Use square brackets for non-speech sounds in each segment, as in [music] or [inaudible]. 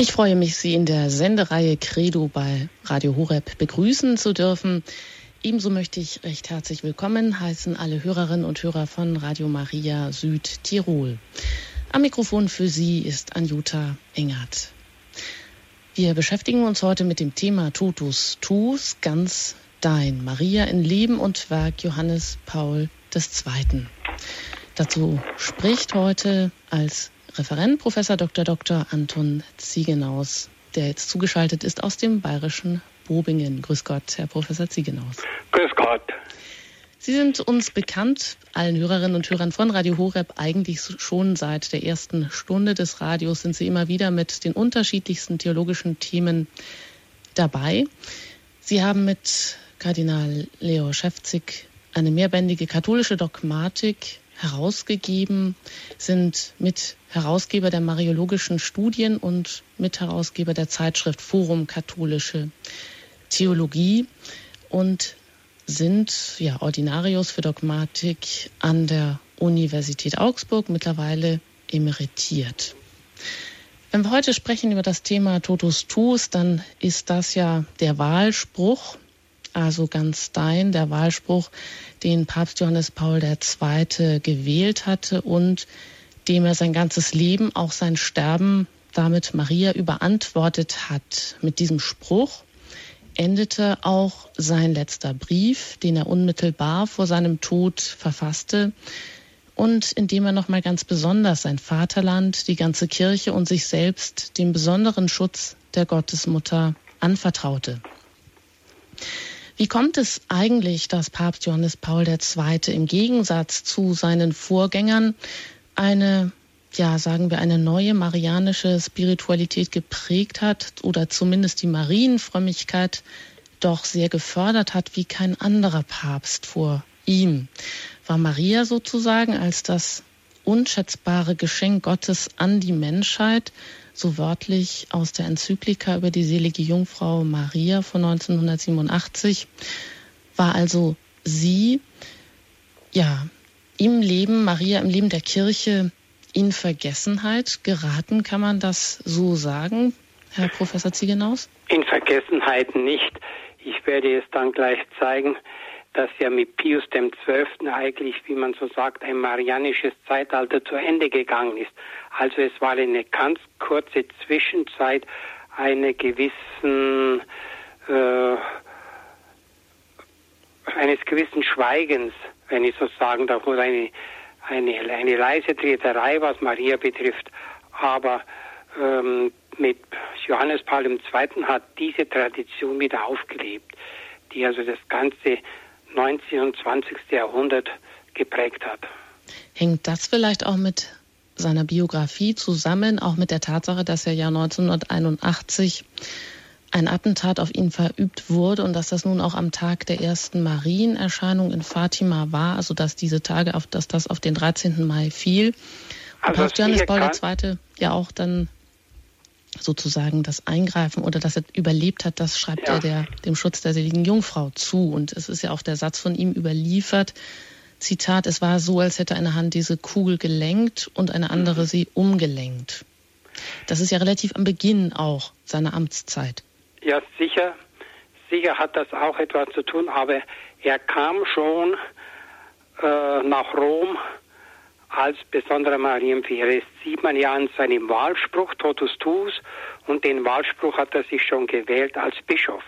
Ich freue mich, Sie in der Sendereihe Credo bei Radio Horeb begrüßen zu dürfen. Ebenso möchte ich recht herzlich willkommen heißen alle Hörerinnen und Hörer von Radio Maria Südtirol. Am Mikrofon für Sie ist Anjuta Engert. Wir beschäftigen uns heute mit dem Thema Totus Tus, ganz dein. Maria in Leben und Werk Johannes Paul II. Dazu spricht heute als Referent Professor Dr. Dr. Anton Ziegenaus, der jetzt zugeschaltet ist aus dem bayerischen Bobingen. Grüß Gott, Herr Professor Ziegenaus. Grüß Gott. Sie sind uns bekannt, allen Hörerinnen und Hörern von Radio Horeb, eigentlich schon seit der ersten Stunde des Radios sind Sie immer wieder mit den unterschiedlichsten theologischen Themen dabei. Sie haben mit Kardinal Leo Schäfzig eine mehrbändige katholische Dogmatik herausgegeben, sind Mitherausgeber der Mariologischen Studien und Mitherausgeber der Zeitschrift Forum Katholische Theologie und sind ja Ordinarius für Dogmatik an der Universität Augsburg, mittlerweile emeritiert. Wenn wir heute sprechen über das Thema Totus Tuus, dann ist das ja der Wahlspruch also ganz dein, der Wahlspruch, den Papst Johannes Paul II. gewählt hatte und dem er sein ganzes Leben, auch sein Sterben damit Maria überantwortet hat. Mit diesem Spruch endete auch sein letzter Brief, den er unmittelbar vor seinem Tod verfasste und in dem er nochmal ganz besonders sein Vaterland, die ganze Kirche und sich selbst dem besonderen Schutz der Gottesmutter anvertraute. Wie kommt es eigentlich, dass Papst Johannes Paul II. im Gegensatz zu seinen Vorgängern eine, ja, sagen wir, eine neue marianische Spiritualität geprägt hat oder zumindest die Marienfrömmigkeit doch sehr gefördert hat wie kein anderer Papst vor ihm? War Maria sozusagen als das unschätzbare Geschenk Gottes an die Menschheit so wörtlich aus der Enzyklika über die selige Jungfrau Maria von 1987, war also sie, ja, im Leben, Maria im Leben der Kirche in Vergessenheit geraten, kann man das so sagen, Herr Professor Ziegenaus? In Vergessenheit nicht. Ich werde es dann gleich zeigen dass ja mit Pius XII. eigentlich, wie man so sagt, ein marianisches Zeitalter zu Ende gegangen ist. Also es war eine ganz kurze Zwischenzeit eine gewissen äh, eines gewissen Schweigens, wenn ich so sagen darf, oder eine, eine, eine leise Treterei, was Maria betrifft. Aber ähm, mit Johannes Paul II. hat diese Tradition wieder aufgelebt, die also das ganze 19. und 20. Jahrhundert geprägt hat. Hängt das vielleicht auch mit seiner Biografie zusammen, auch mit der Tatsache, dass er ja 1981 ein Attentat auf ihn verübt wurde und dass das nun auch am Tag der ersten Marienerscheinung in Fatima war, also dass diese Tage, auf, dass das auf den 13. Mai fiel. Und also Johannes Paul II. ja auch dann sozusagen das Eingreifen oder dass er überlebt hat, das schreibt ja. er der, dem Schutz der seligen Jungfrau zu. Und es ist ja auch der Satz von ihm überliefert. Zitat, es war so, als hätte eine Hand diese Kugel gelenkt und eine andere mhm. sie umgelenkt. Das ist ja relativ am Beginn auch seiner Amtszeit. Ja, sicher. Sicher hat das auch etwas zu tun, aber er kam schon äh, nach Rom als besonderer Marienfähre. Das sieht man ja an seinem Wahlspruch, Totus Tuus, und den Wahlspruch hat er sich schon gewählt als Bischof.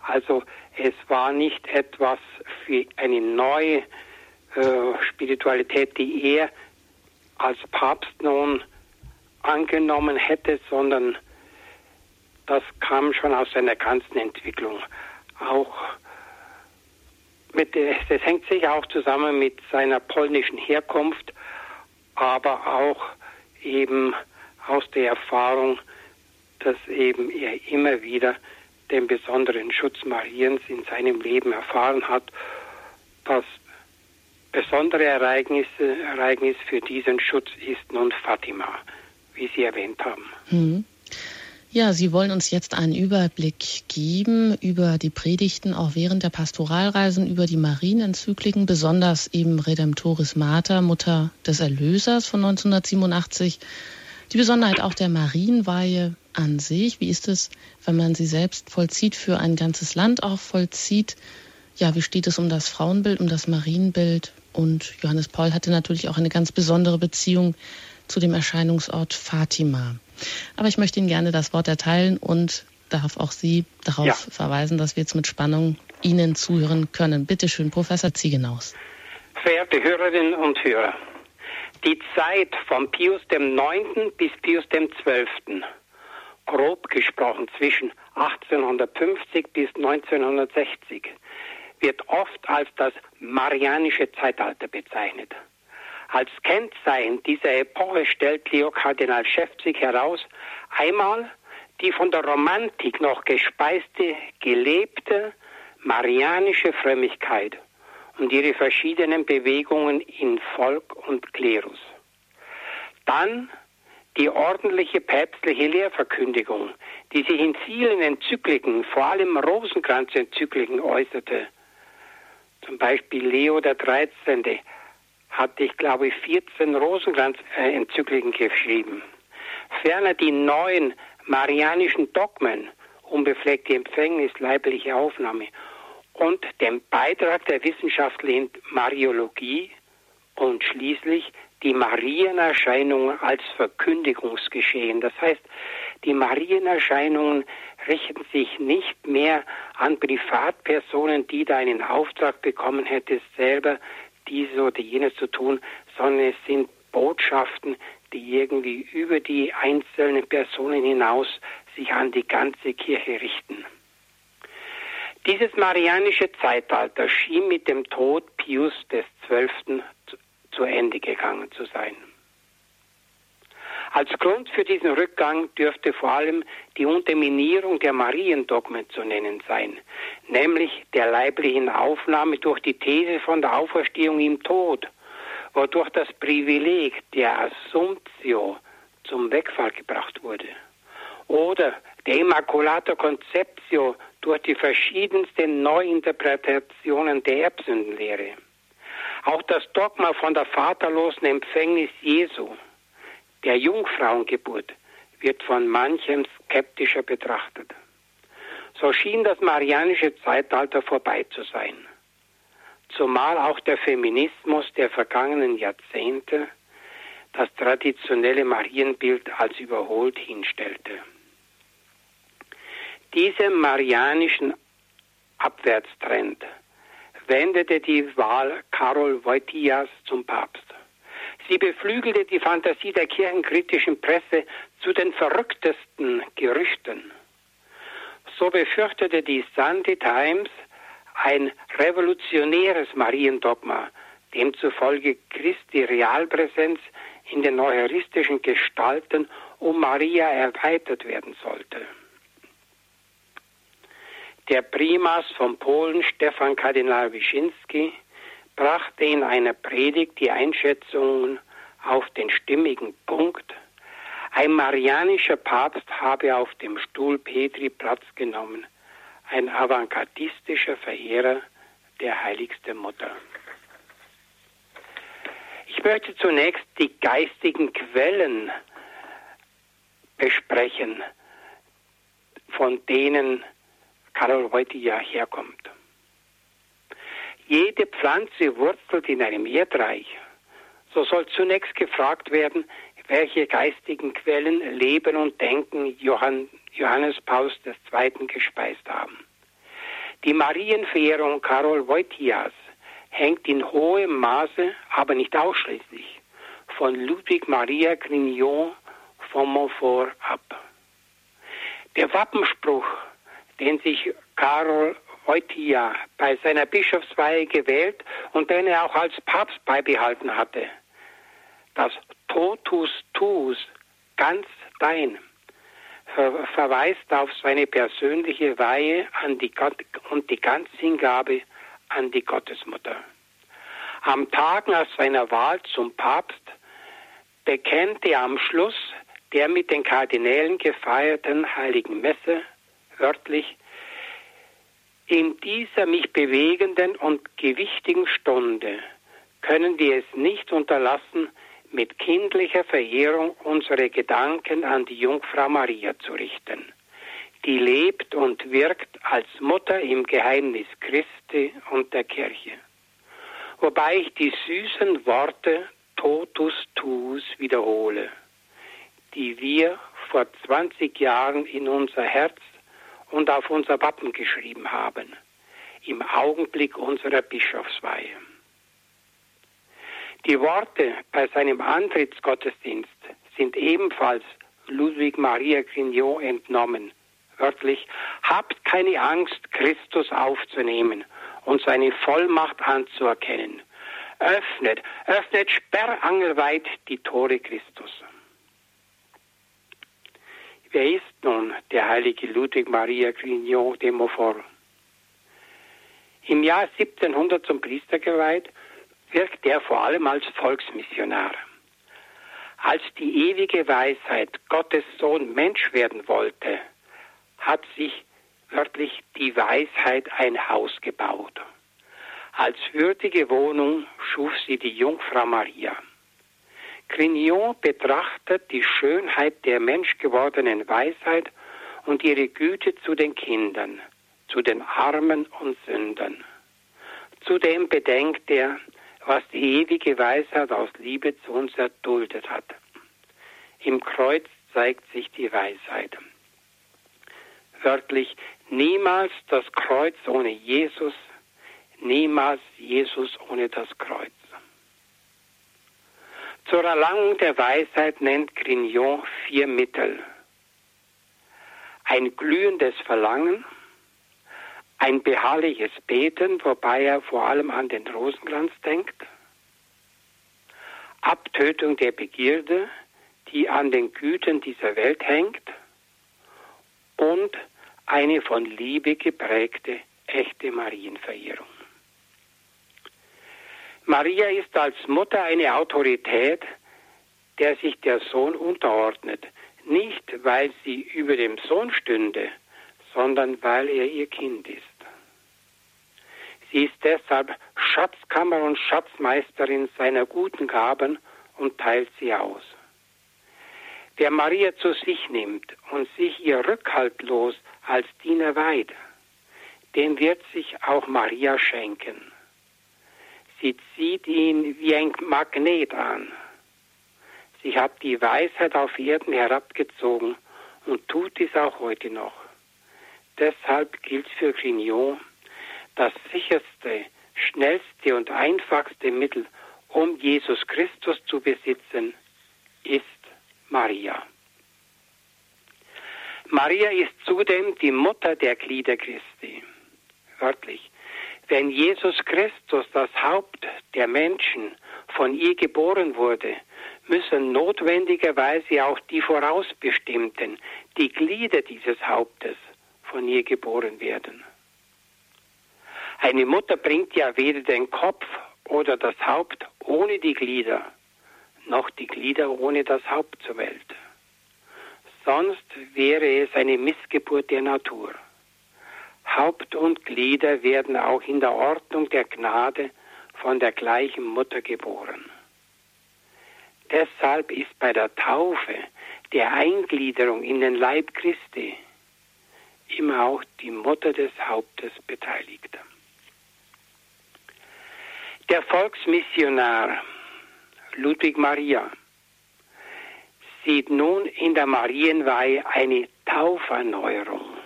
Also es war nicht etwas für eine neue äh, Spiritualität, die er als Papst nun angenommen hätte, sondern das kam schon aus seiner ganzen Entwicklung. Auch mit, das hängt sicher auch zusammen mit seiner polnischen Herkunft, aber auch eben aus der Erfahrung, dass eben er immer wieder den besonderen Schutz Mariens in seinem Leben erfahren hat. Das besondere Ereignis, Ereignis für diesen Schutz ist nun Fatima, wie Sie erwähnt haben. Mhm. Ja, Sie wollen uns jetzt einen Überblick geben über die Predigten auch während der Pastoralreisen, über die Marienenzykliken, besonders eben Redemptoris Mater, Mutter des Erlösers von 1987. Die Besonderheit auch der Marienweihe an sich, wie ist es, wenn man sie selbst vollzieht, für ein ganzes Land auch vollzieht? Ja, wie steht es um das Frauenbild, um das Marienbild? Und Johannes Paul hatte natürlich auch eine ganz besondere Beziehung zu dem Erscheinungsort Fatima. Aber ich möchte Ihnen gerne das Wort erteilen und darf auch Sie darauf ja. verweisen, dass wir jetzt mit Spannung Ihnen zuhören können. Bitte schön, Professor Ziegenaus. Verehrte Hörerinnen und Hörer, die Zeit von Pius IX. bis Pius XII., grob gesprochen zwischen 1850 bis 1960, wird oft als das Marianische Zeitalter bezeichnet. Als Kennzeichen dieser Epoche stellt Leo Kardinal Schäfzig heraus, einmal die von der Romantik noch gespeiste, gelebte marianische Frömmigkeit und ihre verschiedenen Bewegungen in Volk und Klerus. Dann die ordentliche päpstliche Lehrverkündigung, die sich in vielen Enzykliken, vor allem Rosenkranz-Enzykliken äußerte, zum Beispiel Leo der 13. hatte, ich glaube, 14 Rosenkranz-Enzykliken geschrieben. Ferner die neuen marianischen Dogmen, unbefleckte Empfängnis, leibliche Aufnahme und den Beitrag der wissenschaftlichen Mariologie und schließlich die Marienerscheinungen als Verkündigungsgeschehen. Das heißt, die Marienerscheinungen richten sich nicht mehr an Privatpersonen, die da einen Auftrag bekommen hätte, selber diese oder jenes zu tun, sondern es sind Botschaften, die irgendwie über die einzelnen Personen hinaus sich an die ganze Kirche richten. Dieses marianische Zeitalter schien mit dem Tod Pius XII. zu Ende gegangen zu sein. Als Grund für diesen Rückgang dürfte vor allem die Unterminierung der Mariendogmen zu nennen sein, nämlich der leiblichen Aufnahme durch die These von der Auferstehung im Tod, wodurch das Privileg der Assumptio zum Wegfall gebracht wurde. Oder der Immaculata Conceptio durch die verschiedensten Neuinterpretationen der Erbsündenlehre. Auch das Dogma von der vaterlosen Empfängnis Jesu der Jungfrauengeburt wird von manchem skeptischer betrachtet. So schien das marianische Zeitalter vorbei zu sein. Zumal auch der Feminismus der vergangenen Jahrzehnte das traditionelle Marienbild als überholt hinstellte. Diesem marianischen Abwärtstrend wendete die Wahl Karol Wojtylas zum Papst. Sie beflügelte die Fantasie der kirchenkritischen Presse zu den verrücktesten Gerüchten. So befürchtete die Sunday Times ein revolutionäres Mariendogma, demzufolge Christi Realpräsenz in den eucharistischen Gestalten um Maria erweitert werden sollte. Der Primas von Polen, Stefan Kardinal Wyszynski, brachte in einer Predigt die Einschätzungen auf den stimmigen Punkt, ein marianischer Papst habe auf dem Stuhl Petri Platz genommen, ein avantgardistischer Verehrer der heiligsten Mutter. Ich möchte zunächst die geistigen Quellen besprechen, von denen Karol ja herkommt. Jede Pflanze wurzelt in einem Erdreich. So soll zunächst gefragt werden, welche geistigen Quellen Leben und Denken Johann, Johannes Paus II. gespeist haben. Die Marienverehrung Karol Wojtylas hängt in hohem Maße, aber nicht ausschließlich, von Ludwig Maria Grignon von Montfort ab. Der Wappenspruch, den sich Karol Wojtyla bei seiner Bischofsweihe gewählt und den er auch als Papst beibehalten hatte. Das Totus tuus, ganz dein, ver verweist auf seine persönliche Weihe an die Gott und die Ganzhingabe an die Gottesmutter. Am Tag nach seiner Wahl zum Papst bekennte er am Schluss der mit den Kardinälen gefeierten heiligen Messe wörtlich in dieser mich bewegenden und gewichtigen Stunde können wir es nicht unterlassen, mit kindlicher Verehrung unsere Gedanken an die Jungfrau Maria zu richten, die lebt und wirkt als Mutter im Geheimnis Christi und der Kirche. Wobei ich die süßen Worte totus tuus wiederhole, die wir vor 20 Jahren in unser Herz und auf unser Wappen geschrieben haben, im Augenblick unserer Bischofsweihe. Die Worte bei seinem Antrittsgottesdienst sind ebenfalls Ludwig Maria Grignot entnommen. Wörtlich, habt keine Angst, Christus aufzunehmen und seine Vollmacht anzuerkennen. Öffnet, öffnet sperrangelweit die Tore Christus. Wer ist nun der heilige Ludwig Maria Grignot de Montfort? Im Jahr 1700 zum Priester geweiht, wirkt er vor allem als Volksmissionar. Als die ewige Weisheit Gottes Sohn Mensch werden wollte, hat sich wörtlich die Weisheit ein Haus gebaut. Als würdige Wohnung schuf sie die Jungfrau Maria. Grignon betrachtet die Schönheit der menschgewordenen Weisheit und ihre Güte zu den Kindern, zu den Armen und Sündern. Zudem bedenkt er, was die ewige Weisheit aus Liebe zu uns erduldet hat. Im Kreuz zeigt sich die Weisheit. Wörtlich, niemals das Kreuz ohne Jesus, niemals Jesus ohne das Kreuz. Zur Erlangung der Weisheit nennt Grignon vier Mittel. Ein glühendes Verlangen, ein beharrliches Beten, wobei er vor allem an den Rosenkranz denkt. Abtötung der Begierde, die an den Gütern dieser Welt hängt. Und eine von Liebe geprägte echte Marienverehrung. Maria ist als Mutter eine Autorität, der sich der Sohn unterordnet, nicht weil sie über dem Sohn stünde, sondern weil er ihr Kind ist. Sie ist deshalb Schatzkammer und Schatzmeisterin seiner guten Gaben und teilt sie aus. Wer Maria zu sich nimmt und sich ihr rückhaltlos als Diener weiht, dem wird sich auch Maria schenken. Sie zieht ihn wie ein Magnet an. Sie hat die Weisheit auf Erden herabgezogen und tut dies auch heute noch. Deshalb gilt für Grignon, das sicherste, schnellste und einfachste Mittel, um Jesus Christus zu besitzen, ist Maria. Maria ist zudem die Mutter der Glieder Christi. Wörtlich. Wenn Jesus Christus, das Haupt der Menschen, von ihr geboren wurde, müssen notwendigerweise auch die vorausbestimmten, die Glieder dieses Hauptes, von ihr geboren werden. Eine Mutter bringt ja weder den Kopf oder das Haupt ohne die Glieder, noch die Glieder ohne das Haupt zur Welt. Sonst wäre es eine Missgeburt der Natur. Haupt und Glieder werden auch in der Ordnung der Gnade von der gleichen Mutter geboren. Deshalb ist bei der Taufe, der Eingliederung in den Leib Christi, immer auch die Mutter des Hauptes beteiligt. Der Volksmissionar Ludwig Maria sieht nun in der Marienweihe eine Tauferneuerung.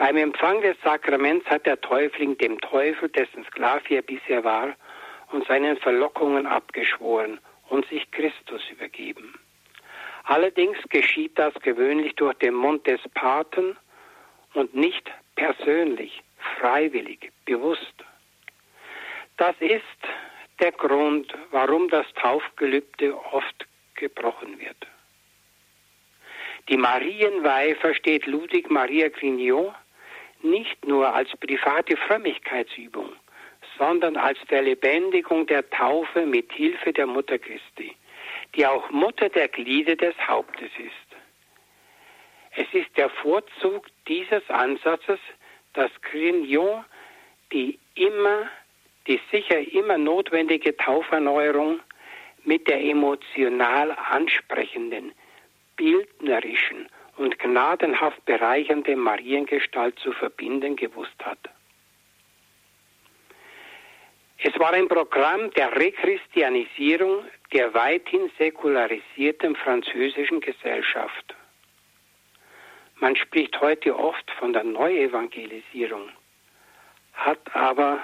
Beim Empfang des Sakraments hat der Täufling dem Teufel, dessen Sklave er bisher war, und seinen Verlockungen abgeschworen und sich Christus übergeben. Allerdings geschieht das gewöhnlich durch den Mund des Paten und nicht persönlich, freiwillig, bewusst. Das ist der Grund, warum das Taufgelübde oft gebrochen wird. Die Marienweihe versteht Ludwig Maria Grignot nicht nur als private Frömmigkeitsübung, sondern als Verlebendigung der Taufe mit Hilfe der Mutter Christi, die auch Mutter der Glieder des Hauptes ist. Es ist der Vorzug dieses Ansatzes, dass Grignon die immer die sicher immer notwendige Tauferneuerung mit der emotional ansprechenden, bildnerischen und gnadenhaft bereichernden Mariengestalt zu verbinden gewusst hat. Es war ein Programm der Rechristianisierung der weithin säkularisierten französischen Gesellschaft. Man spricht heute oft von der Neuevangelisierung, hat aber,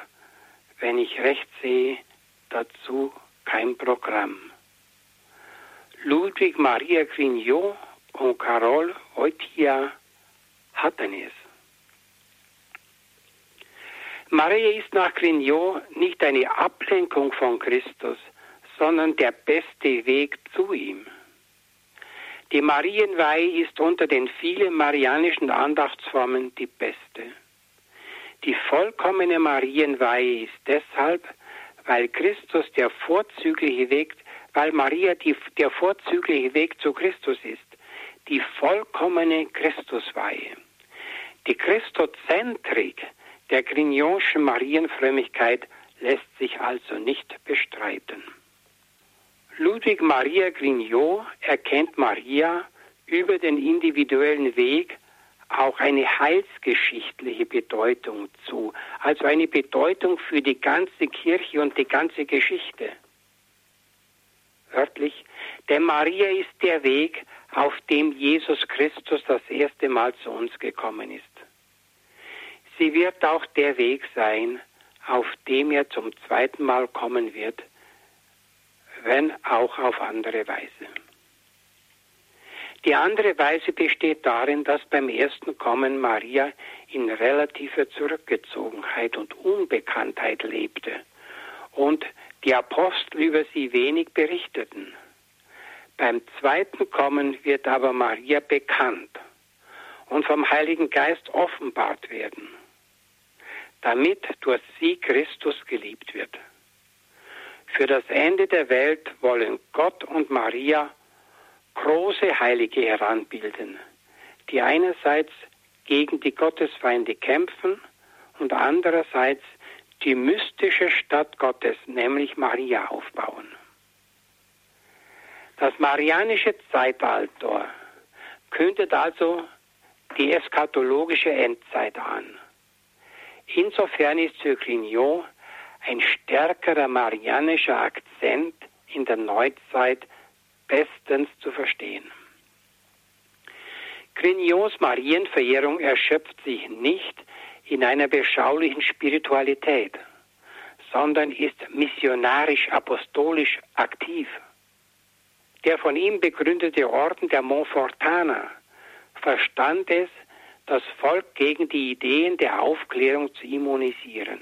wenn ich recht sehe, dazu kein Programm. Ludwig Maria Grignot und Carole Oitia hatten es. Maria ist nach Grignot nicht eine Ablenkung von Christus, sondern der beste Weg zu ihm. Die Marienweihe ist unter den vielen marianischen Andachtsformen die beste. Die vollkommene Marienweihe ist deshalb, weil Christus der vorzügliche Weg, weil Maria die, der vorzügliche Weg zu Christus ist, die vollkommene Christusweihe. Die Christozentrik der Grignonschen Marienfrömmigkeit lässt sich also nicht bestreiten. Ludwig Maria Grignot erkennt Maria über den individuellen Weg auch eine heilsgeschichtliche Bedeutung zu, also eine Bedeutung für die ganze Kirche und die ganze Geschichte. Wörtlich, denn Maria ist der Weg, auf dem Jesus Christus das erste Mal zu uns gekommen ist. Sie wird auch der Weg sein, auf dem er zum zweiten Mal kommen wird, wenn auch auf andere Weise. Die andere Weise besteht darin, dass beim ersten Kommen Maria in relativer Zurückgezogenheit und Unbekanntheit lebte und die Apostel über sie wenig berichteten. Beim zweiten Kommen wird aber Maria bekannt und vom Heiligen Geist offenbart werden, damit durch sie Christus geliebt wird. Für das Ende der Welt wollen Gott und Maria große Heilige heranbilden, die einerseits gegen die Gottesfeinde kämpfen und andererseits die mystische Stadt Gottes, nämlich Maria, aufbauen. Das marianische Zeitalter kündet also die eschatologische Endzeit an. Insofern ist für Grignot ein stärkerer marianischer Akzent in der Neuzeit bestens zu verstehen. Grignots Marienverehrung erschöpft sich nicht in einer beschaulichen Spiritualität, sondern ist missionarisch apostolisch aktiv. Der von ihm begründete Orden der Montfortaner verstand es, das Volk gegen die Ideen der Aufklärung zu immunisieren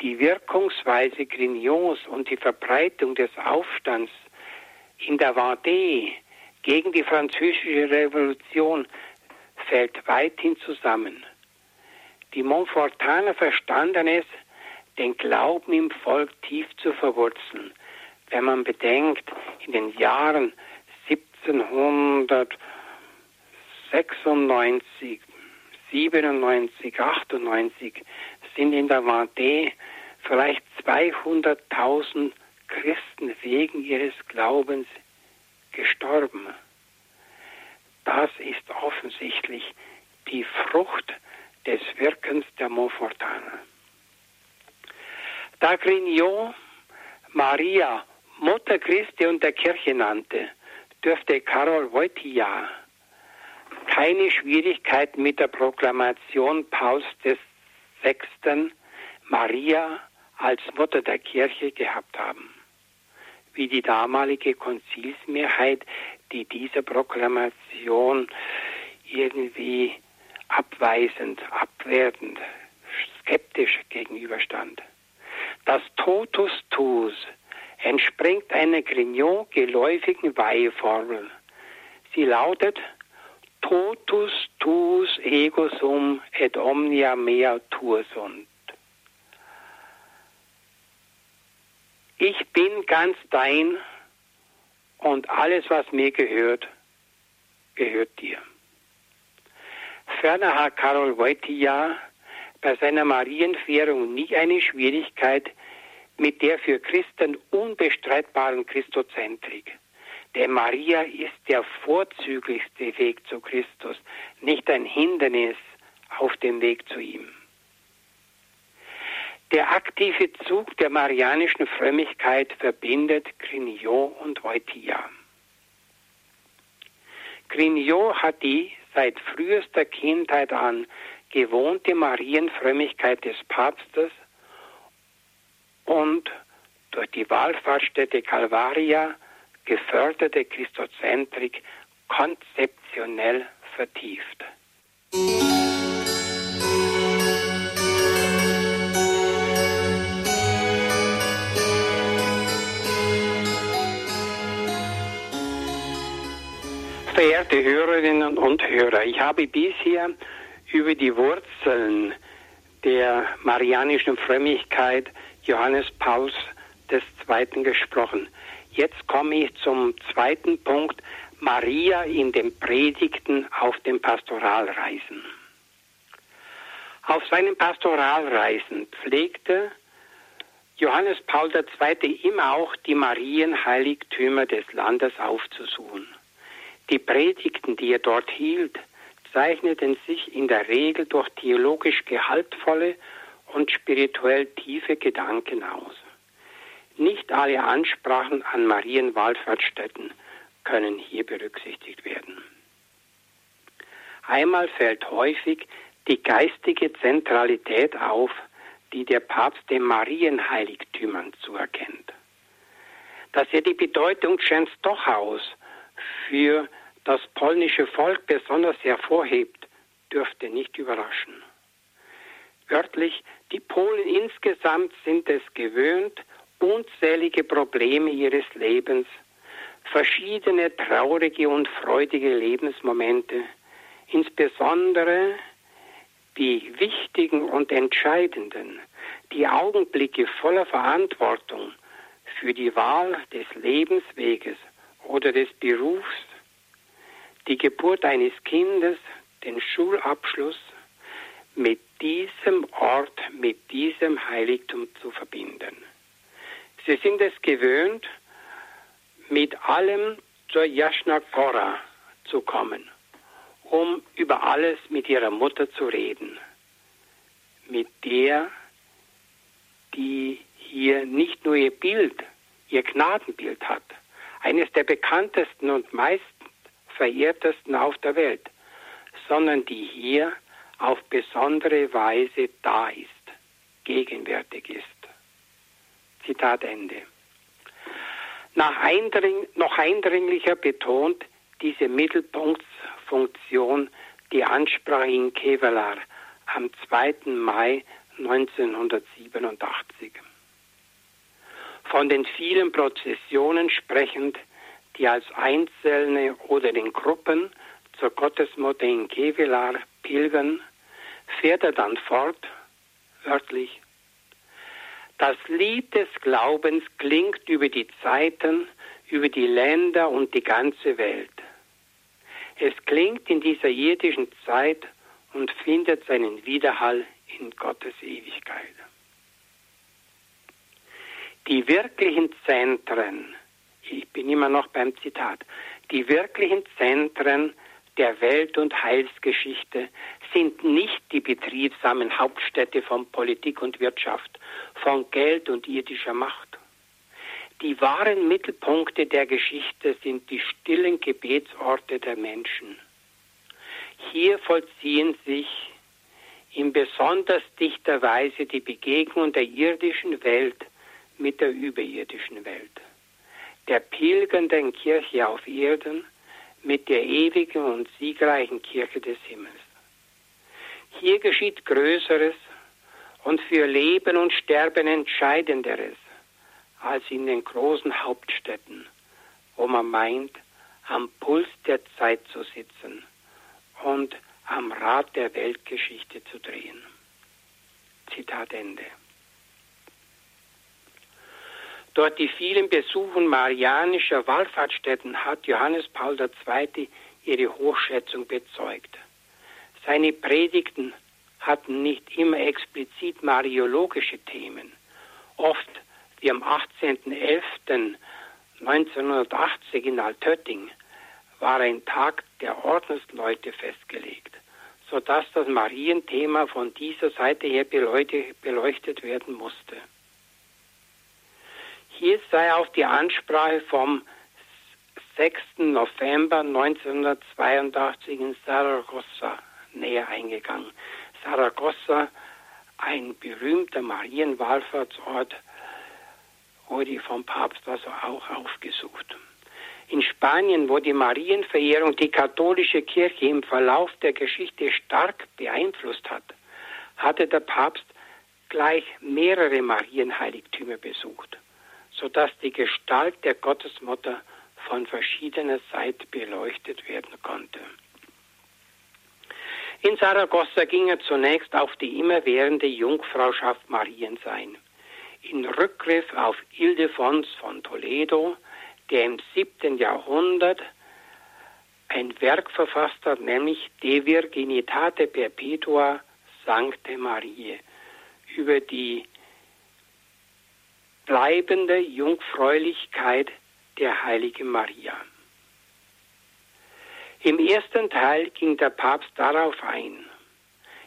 die Wirkungsweise Grignots und die Verbreitung des Aufstands in der Vendée gegen die französische Revolution fällt weithin zusammen. Die Montfortaner verstanden es, den Glauben im Volk tief zu verwurzeln. Wenn man bedenkt, in den Jahren 1796, 97, 98 sind in der Vendée vielleicht 200.000 Christen wegen ihres Glaubens gestorben. Das ist offensichtlich die Frucht des Wirkens der Montfortaner. Da Grignot Maria Mutter Christi und der Kirche nannte, dürfte Karol Wojtyła keine Schwierigkeiten mit der Proklamation Pauls des Sechsten Maria als Mutter der Kirche gehabt haben, wie die damalige Konzilsmehrheit, die dieser Proklamation irgendwie abweisend, abwertend, skeptisch gegenüberstand. Das Totus Tus entspringt einer Grignon geläufigen Weiheformel. Sie lautet Totus tuus ego sum et omnia mea tuus sunt. Ich bin ganz dein und alles, was mir gehört, gehört dir. Ferner hat Karol Wojtyła bei seiner Marienfehrung nie eine Schwierigkeit mit der für Christen unbestreitbaren Christozentrik. Denn Maria ist der vorzüglichste Weg zu Christus, nicht ein Hindernis auf dem Weg zu ihm. Der aktive Zug der marianischen Frömmigkeit verbindet Grignot und Wojtyła. Grignot hat die seit frühester Kindheit an gewohnte Marienfrömmigkeit des Papstes und durch die Wallfahrtsstätte Calvaria geförderte Christozentrik konzeptionell vertieft. Verehrte Hörerinnen und Hörer, ich habe bisher über die Wurzeln der marianischen Frömmigkeit Johannes Pauls II. gesprochen. Jetzt komme ich zum zweiten Punkt, Maria in den Predigten auf den Pastoralreisen. Auf seinen Pastoralreisen pflegte Johannes Paul II. immer auch die Marienheiligtümer des Landes aufzusuchen. Die Predigten, die er dort hielt, zeichneten sich in der Regel durch theologisch gehaltvolle und spirituell tiefe Gedanken aus. Nicht alle Ansprachen an Marienwallfahrtsstätten können hier berücksichtigt werden. Einmal fällt häufig die geistige Zentralität auf, die der Papst den Marienheiligtümern zuerkennt. Dass er die Bedeutung Częstochows für das polnische Volk besonders hervorhebt, dürfte nicht überraschen. Wörtlich, die Polen insgesamt sind es gewöhnt, unzählige Probleme ihres Lebens, verschiedene traurige und freudige Lebensmomente, insbesondere die wichtigen und entscheidenden, die Augenblicke voller Verantwortung für die Wahl des Lebensweges oder des Berufs die Geburt eines Kindes, den Schulabschluss mit diesem Ort, mit diesem Heiligtum zu verbinden. Sie sind es gewöhnt, mit allem zur Yashna Gora zu kommen, um über alles mit ihrer Mutter zu reden, mit der, die hier nicht nur ihr Bild, ihr Gnadenbild hat, eines der bekanntesten und meist verehrtesten auf der Welt, sondern die hier auf besondere Weise da ist, gegenwärtig ist. Zitat Ende. Eindring, noch eindringlicher betont diese Mittelpunktsfunktion die Ansprache in Kevelar am 2. Mai 1987. Von den vielen Prozessionen sprechend die als Einzelne oder in Gruppen zur Gottesmutter in Kevelar pilgern, fährt er dann fort, wörtlich, das Lied des Glaubens klingt über die Zeiten, über die Länder und die ganze Welt. Es klingt in dieser irdischen Zeit und findet seinen Widerhall in Gottes Ewigkeit. Die wirklichen Zentren ich bin immer noch beim Zitat, die wirklichen Zentren der Welt- und Heilsgeschichte sind nicht die betriebsamen Hauptstädte von Politik und Wirtschaft, von Geld und irdischer Macht. Die wahren Mittelpunkte der Geschichte sind die stillen Gebetsorte der Menschen. Hier vollziehen sich in besonders dichter Weise die Begegnung der irdischen Welt mit der überirdischen Welt der pilgernden Kirche auf Erden mit der ewigen und siegreichen Kirche des Himmels. Hier geschieht Größeres und für Leben und Sterben Entscheidenderes als in den großen Hauptstädten, wo man meint, am Puls der Zeit zu sitzen und am Rad der Weltgeschichte zu drehen. Zitat Ende. Dort die vielen Besuchen marianischer Wallfahrtsstätten hat Johannes Paul II. ihre Hochschätzung bezeugt. Seine Predigten hatten nicht immer explizit mariologische Themen. Oft wie am 18.11.1980 in Altötting war ein Tag der Ordensleute festgelegt, sodass das Marienthema von dieser Seite her beleuchtet werden musste. Hier sei auch die Ansprache vom 6. November 1982 in Saragossa näher eingegangen. Saragossa, ein berühmter Marienwallfahrtsort, wurde vom Papst also auch aufgesucht. In Spanien, wo die Marienverehrung die katholische Kirche im Verlauf der Geschichte stark beeinflusst hat, hatte der Papst gleich mehrere Marienheiligtümer besucht, sodass die Gestalt der Gottesmutter von verschiedener Seite beleuchtet werden konnte. In Saragossa ging er zunächst auf die immerwährende Jungfrauschaft Mariens ein. In Rückgriff auf Ildefons von Toledo der im 7. Jahrhundert ein Werk verfasst hat, nämlich De Virginitate Perpetua Sancte Mariae, über die bleibende Jungfräulichkeit der heiligen Maria. Im ersten Teil ging der Papst darauf ein.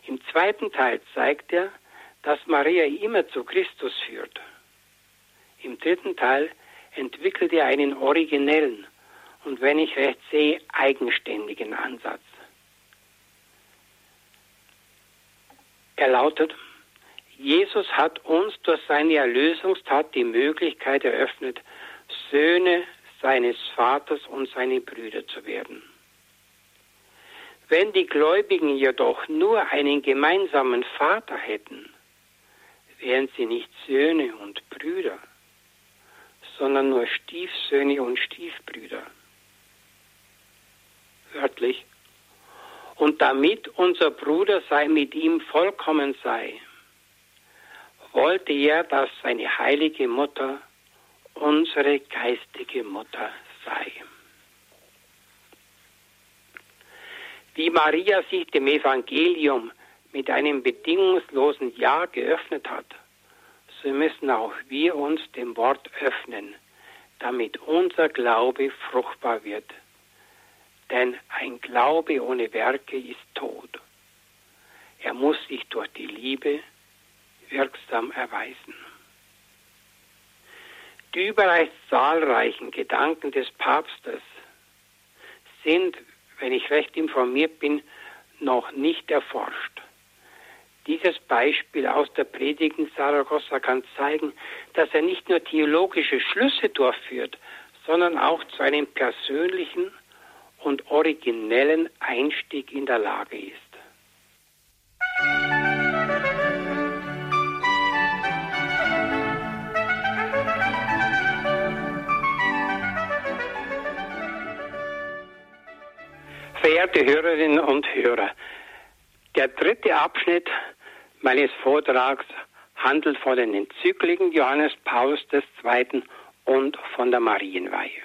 Im zweiten Teil zeigt er, dass Maria immer zu Christus führt. Im dritten Teil entwickelt er einen originellen und, wenn ich recht sehe, eigenständigen Ansatz. Er lautet, Jesus hat uns durch seine Erlösungstat die Möglichkeit eröffnet, Söhne seines Vaters und seine Brüder zu werden. Wenn die Gläubigen jedoch nur einen gemeinsamen Vater hätten, wären sie nicht Söhne und Brüder sondern nur Stiefsöhne und Stiefbrüder. Wörtlich. Und damit unser Bruder sei mit ihm vollkommen sei, wollte er, dass seine heilige Mutter unsere geistige Mutter sei. Wie Maria sich dem Evangelium mit einem bedingungslosen Ja geöffnet hat, so müssen auch wir uns dem Wort öffnen, damit unser Glaube fruchtbar wird. Denn ein Glaube ohne Werke ist tot. Er muss sich durch die Liebe wirksam erweisen. Die überaus zahlreichen Gedanken des Papstes sind, wenn ich recht informiert bin, noch nicht erforscht. Dieses Beispiel aus der Predigt in Saragossa kann zeigen, dass er nicht nur theologische Schlüsse durchführt, sondern auch zu einem persönlichen und originellen Einstieg in der Lage ist. Verehrte Hörerinnen und Hörer, der dritte Abschnitt meines Vortrags handelt von den Enzykliken Johannes Paulus II. und von der Marienweihe.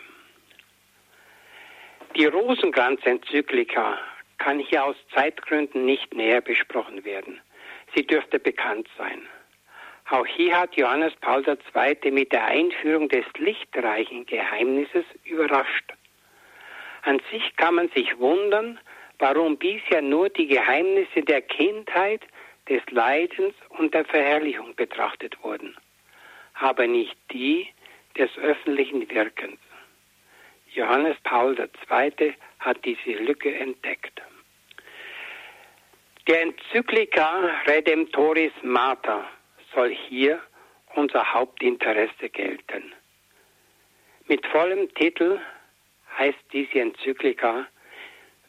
Die Rosenkranz-Enzyklika kann hier aus Zeitgründen nicht näher besprochen werden. Sie dürfte bekannt sein. Auch hier hat Johannes Paul II. mit der Einführung des lichtreichen Geheimnisses überrascht. An sich kann man sich wundern, warum bisher nur die Geheimnisse der Kindheit, des Leidens und der Verherrlichung betrachtet wurden, aber nicht die des öffentlichen Wirkens. Johannes Paul II. hat diese Lücke entdeckt. Der Enzyklika Redemptoris Mater soll hier unser Hauptinteresse gelten. Mit vollem Titel heißt diese Enzyklika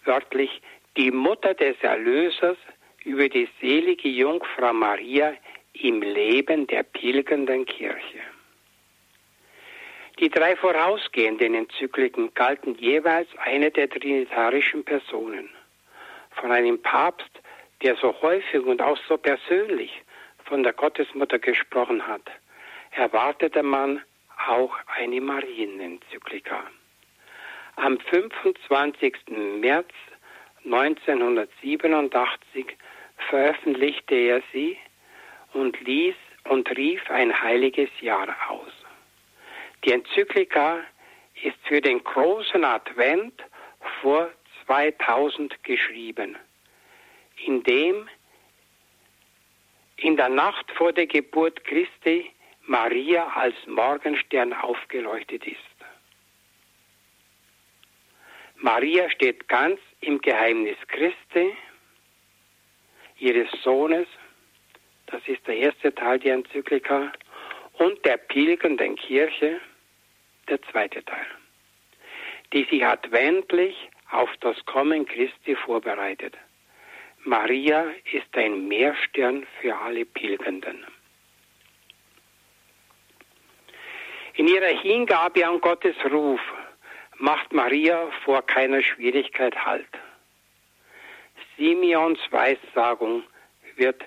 wörtlich die Mutter des Erlösers über die selige Jungfrau Maria im Leben der pilgernden Kirche. Die drei vorausgehenden Enzykliken galten jeweils eine der trinitarischen Personen. Von einem Papst, der so häufig und auch so persönlich von der Gottesmutter gesprochen hat, erwartete man auch eine Marienenzyklika. Am 25. März 1987 veröffentlichte er sie und ließ und rief ein heiliges Jahr aus. Die Enzyklika ist für den großen Advent vor 2000 geschrieben, in dem in der Nacht vor der Geburt Christi Maria als Morgenstern aufgeleuchtet ist. Maria steht ganz im Geheimnis Christi, ihres Sohnes, das ist der erste Teil der Enzyklika, und der pilgernden Kirche, der zweite Teil, die sich adventlich auf das Kommen Christi vorbereitet. Maria ist ein Mehrstern für alle Pilgernden. In ihrer Hingabe an Gottes Ruf macht Maria vor keiner Schwierigkeit Halt. Simeons Weissagung wird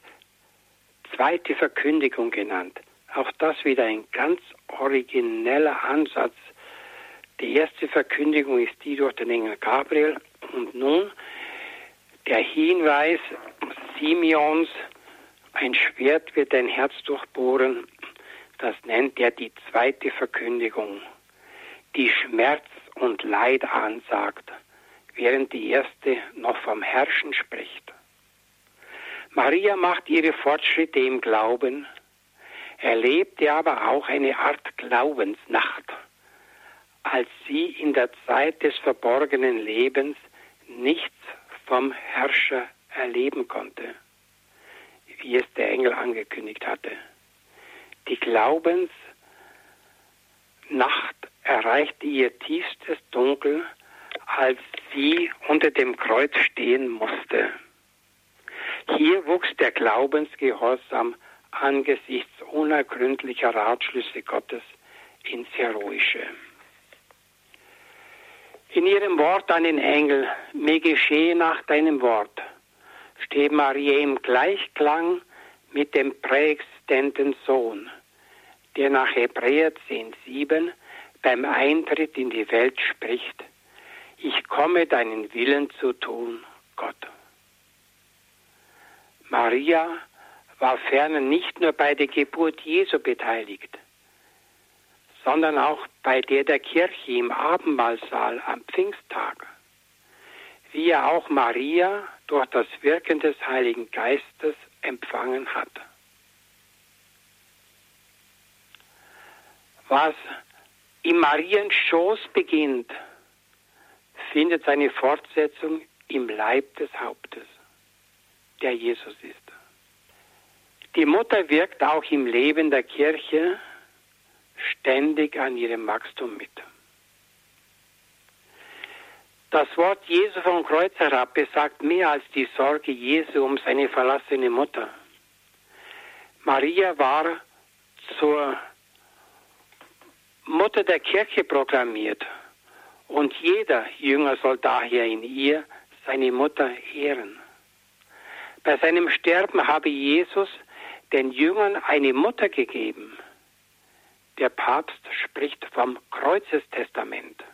zweite Verkündigung genannt. Auch das wieder ein ganz origineller Ansatz. Die erste Verkündigung ist die durch den Engel Gabriel und nun der Hinweis Simeons, ein Schwert wird dein Herz durchbohren, das nennt er die zweite Verkündigung, die Schmerz und Leid ansagt, während die erste noch vom Herrschen spricht. Maria macht ihre Fortschritte im Glauben, erlebte aber auch eine Art Glaubensnacht, als sie in der Zeit des verborgenen Lebens nichts vom Herrscher erleben konnte, wie es der Engel angekündigt hatte. Die Glaubensnacht erreichte ihr tiefstes Dunkel, als sie unter dem Kreuz stehen musste. Hier wuchs der Glaubensgehorsam angesichts unergründlicher Ratschlüsse Gottes ins Heroische. In ihrem Wort an den Engel, mir geschehe nach deinem Wort, steht Maria im Gleichklang mit dem präexistenten Sohn, der nach Hebräer 10,7 beim Eintritt in die Welt spricht, ich komme deinen Willen zu tun, Gott. Maria war ferner nicht nur bei der Geburt Jesu beteiligt, sondern auch bei der der Kirche im Abendmahlsaal am Pfingsttag, wie er auch Maria durch das Wirken des Heiligen Geistes empfangen hat. Was im Mariens Schoß beginnt, findet seine Fortsetzung im Leib des Hauptes, der Jesus ist. Die Mutter wirkt auch im Leben der Kirche ständig an ihrem Wachstum mit. Das Wort Jesu vom Kreuz herab besagt mehr als die Sorge Jesu um seine verlassene Mutter. Maria war zur Mutter der Kirche proklamiert und jeder Jünger soll daher in ihr seine Mutter ehren. Bei seinem Sterben habe Jesus den Jüngern eine Mutter gegeben. Der Papst spricht vom Kreuzestestament.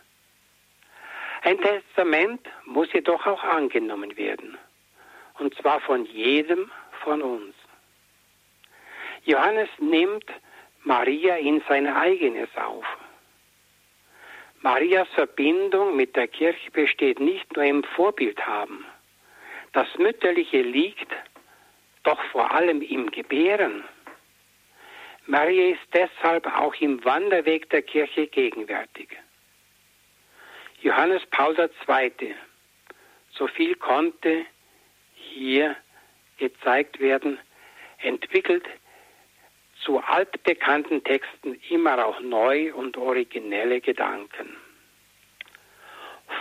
Ein Testament muss jedoch auch angenommen werden, und zwar von jedem von uns. Johannes nimmt Maria in sein eigenes auf. Marias Verbindung mit der Kirche besteht nicht nur im Vorbildhaben. Das Mütterliche liegt doch vor allem im Gebären. Maria ist deshalb auch im Wanderweg der Kirche gegenwärtig. Johannes Paul II. So viel konnte hier gezeigt werden, entwickelt zu altbekannten Texten immer auch neu und originelle Gedanken.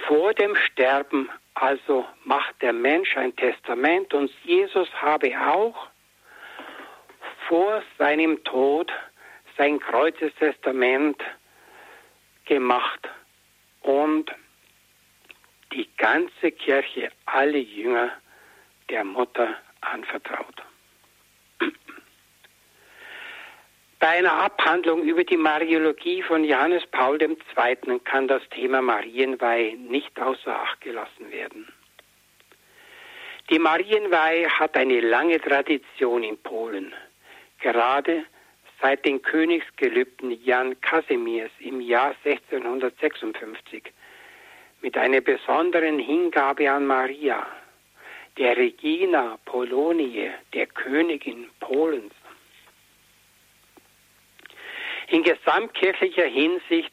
Vor dem Sterben also macht der Mensch ein Testament und Jesus habe auch vor seinem Tod sein Kreuzestestament gemacht und die ganze Kirche, alle Jünger der Mutter anvertraut. Bei einer Abhandlung über die Mariologie von Johannes Paul II. kann das Thema Marienweihe nicht außer Acht gelassen werden. Die Marienweihe hat eine lange Tradition in Polen, gerade seit den Königsgelübden Jan Casimirs im Jahr 1656 mit einer besonderen Hingabe an Maria, der Regina Polonie, der Königin Polens. In gesamtkirchlicher Hinsicht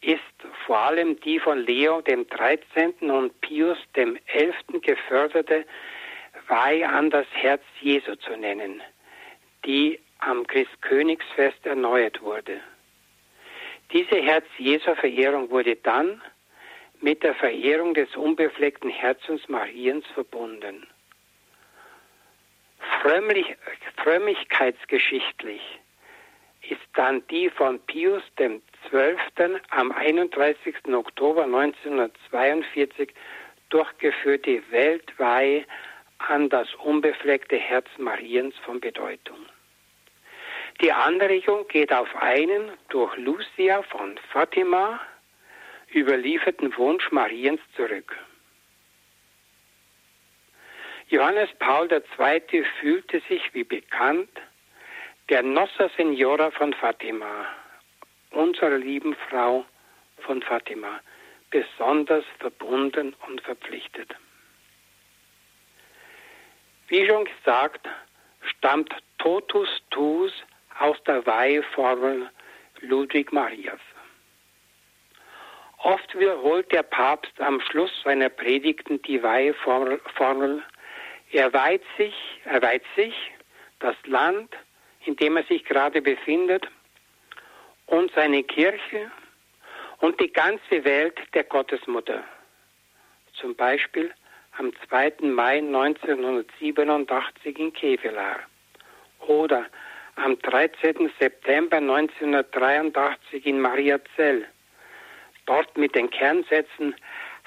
ist vor allem die von Leo dem 13. und Pius dem 11. geförderte Weih an das Herz Jesu zu nennen, die am Christkönigsfest erneuert wurde. Diese Herz Jesu Verehrung wurde dann mit der Verehrung des unbefleckten Herzens Mariens verbunden. Frömmlich, frömmigkeitsgeschichtlich ist dann die von Pius 12. am 31. Oktober 1942 durchgeführte Weltweihe an das unbefleckte Herz Mariens von Bedeutung. Die Anregung geht auf einen durch Lucia von Fatima überlieferten Wunsch Mariens zurück. Johannes Paul II. fühlte sich, wie bekannt, der Nossa Senora von Fatima, unserer lieben Frau von Fatima, besonders verbunden und verpflichtet. Wie schon gesagt, stammt Totus Tuus aus der Weiheformel Ludwig Marias. Oft wiederholt der Papst am Schluss seiner Predigten die Weiheformel, er weiht sich, er weiht sich das Land, in dem er sich gerade befindet, und seine Kirche und die ganze Welt der Gottesmutter. Zum Beispiel am 2. Mai 1987 in Kevelaar oder am 13. September 1983 in Mariazell. Dort mit den Kernsätzen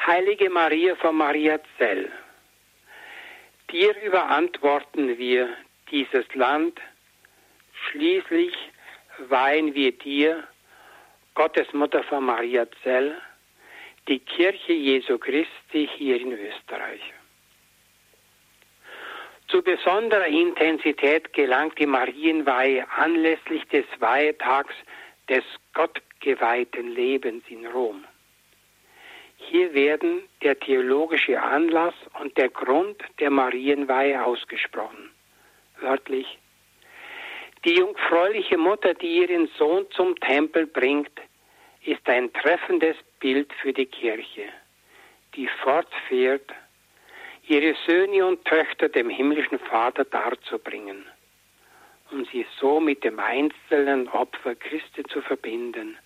Heilige Maria von Mariazell. Dir überantworten wir dieses Land, schließlich weihen wir dir, Gottes Mutter von Mariazell, die Kirche Jesu Christi hier in Österreich. Zu besonderer Intensität gelangt die Marienweihe anlässlich des Weihetags des gottgeweihten Lebens in Rom. Hier werden der theologische Anlass und der Grund der Marienweihe ausgesprochen. Wörtlich, die jungfräuliche Mutter, die ihren Sohn zum Tempel bringt, ist ein treffendes Bild für die Kirche, die fortfährt ihre Söhne und Töchter dem himmlischen Vater darzubringen und sie so mit dem einzelnen Opfer Christi zu verbinden,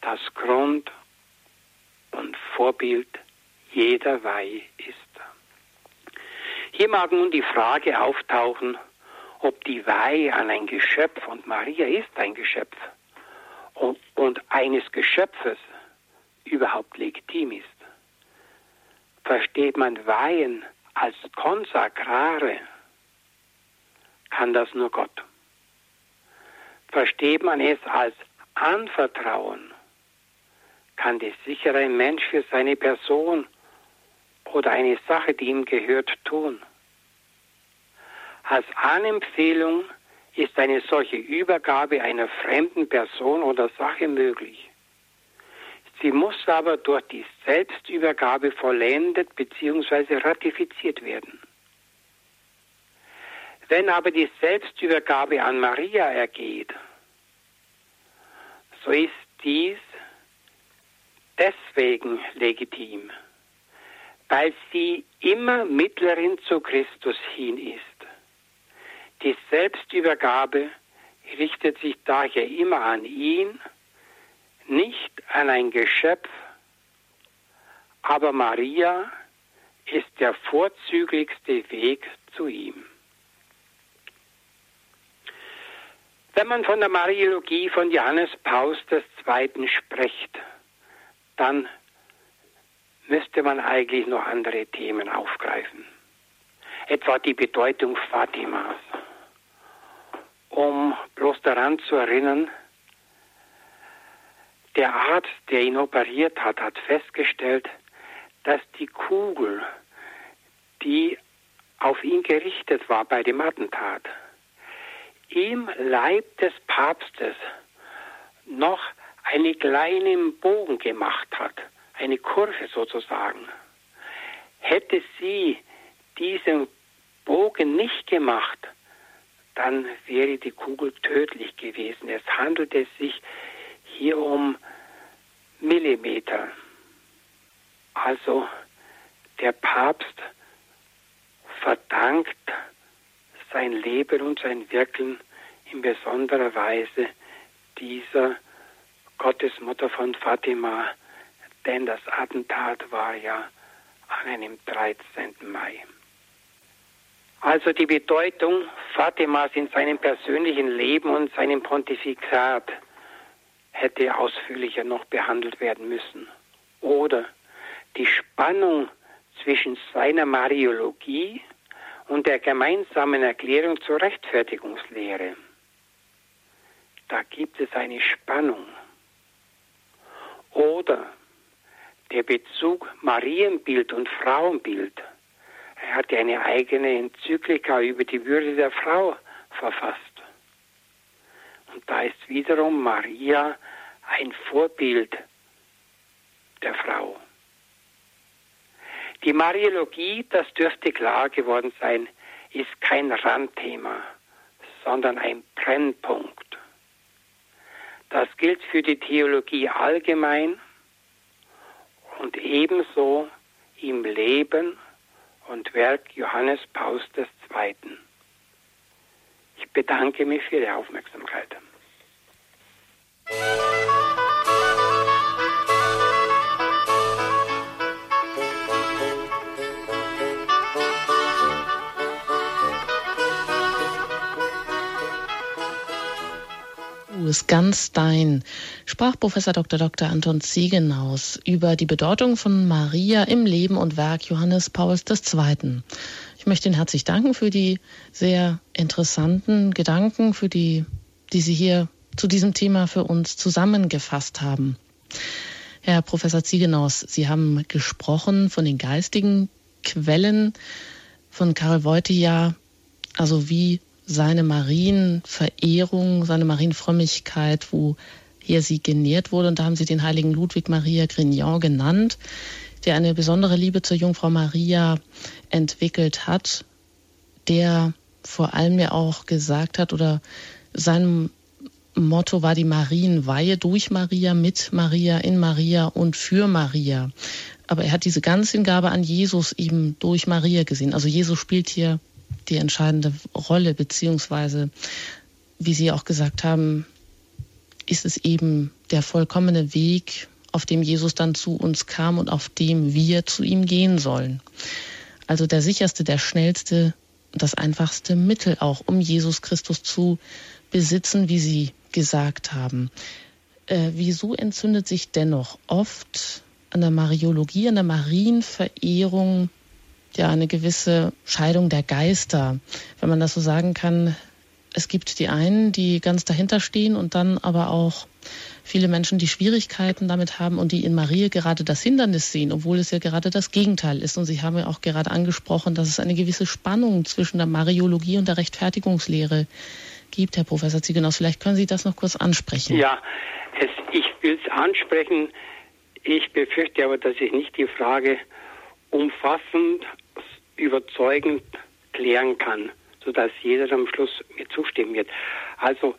das Grund und Vorbild jeder Weihe ist. Hier mag nun die Frage auftauchen, ob die Weihe an ein Geschöpf, und Maria ist ein Geschöpf, und, und eines Geschöpfes überhaupt legitim ist versteht man Weihen als Konsakrare, kann das nur Gott. Versteht man es als Anvertrauen, kann der sichere Mensch für seine Person oder eine Sache, die ihm gehört, tun. Als Anempfehlung ist eine solche Übergabe einer fremden Person oder Sache möglich. Sie muss aber durch die Selbstübergabe vollendet bzw. ratifiziert werden. Wenn aber die Selbstübergabe an Maria ergeht, so ist dies deswegen legitim, weil sie immer Mittlerin zu Christus hin ist. Die Selbstübergabe richtet sich daher immer an ihn, nicht an ein Geschöpf, aber Maria ist der vorzüglichste Weg zu ihm. Wenn man von der Mariologie von Johannes Paus II. spricht, dann müsste man eigentlich noch andere Themen aufgreifen. Etwa die Bedeutung Fatimas. Um bloß daran zu erinnern, der Arzt, der ihn operiert hat, hat festgestellt, dass die Kugel, die auf ihn gerichtet war bei dem Attentat, im Leib des Papstes noch einen kleinen Bogen gemacht hat, eine Kurve sozusagen. Hätte sie diesen Bogen nicht gemacht, dann wäre die Kugel tödlich gewesen. Es handelte sich hier um Millimeter. Also der Papst verdankt sein Leben und sein Wirken in besonderer Weise dieser Gottesmutter von Fatima, denn das Attentat war ja an einem 13. Mai. Also die Bedeutung Fatimas in seinem persönlichen Leben und seinem Pontifikat hätte ausführlicher noch behandelt werden müssen. Oder die Spannung zwischen seiner Mariologie und der gemeinsamen Erklärung zur Rechtfertigungslehre. Da gibt es eine Spannung. Oder der Bezug Marienbild und Frauenbild. Er hat eine eigene Enzyklika über die Würde der Frau verfasst. Und da ist wiederum Maria ein Vorbild der Frau. Die Mariologie, das dürfte klar geworden sein, ist kein Randthema, sondern ein Brennpunkt. Das gilt für die Theologie allgemein und ebenso im Leben und Werk Johannes Paus II. Ich bedanke mich für Ihre Aufmerksamkeit. Ist ganz dein, sprach Professor Dr. Dr. Anton Ziegenaus über die Bedeutung von Maria im Leben und Werk Johannes Pauls II. Ich möchte Ihnen herzlich danken für die sehr interessanten Gedanken, für die, die Sie hier zu diesem Thema für uns zusammengefasst haben. Herr Professor Ziegenaus, Sie haben gesprochen von den geistigen Quellen von Karl Wojtyła, also wie seine Marienverehrung, seine Marienfrömmigkeit, wo hier sie genährt wurde. Und da haben sie den heiligen Ludwig Maria Grignon genannt, der eine besondere Liebe zur Jungfrau Maria entwickelt hat, der vor allem ja auch gesagt hat oder sein Motto war die Marienweihe durch Maria, mit Maria, in Maria und für Maria. Aber er hat diese Ganzhingabe an Jesus eben durch Maria gesehen. Also Jesus spielt hier die entscheidende Rolle, beziehungsweise, wie Sie auch gesagt haben, ist es eben der vollkommene Weg, auf dem Jesus dann zu uns kam und auf dem wir zu ihm gehen sollen. Also der sicherste, der schnellste, das einfachste Mittel auch, um Jesus Christus zu besitzen, wie Sie gesagt haben. Äh, wieso entzündet sich dennoch oft an der Mariologie, an der Marienverehrung ja eine gewisse Scheidung der Geister, wenn man das so sagen kann. Es gibt die einen, die ganz dahinter stehen und dann aber auch viele Menschen, die Schwierigkeiten damit haben und die in Maria gerade das Hindernis sehen, obwohl es ja gerade das Gegenteil ist. Und Sie haben ja auch gerade angesprochen, dass es eine gewisse Spannung zwischen der Mariologie und der Rechtfertigungslehre gibt, Herr Professor Ziegenaus. Vielleicht können Sie das noch kurz ansprechen. Ja, es, ich will es ansprechen. Ich befürchte aber, dass ich nicht die Frage umfassend, überzeugend klären kann, sodass jeder am Schluss mir zustimmen wird. Also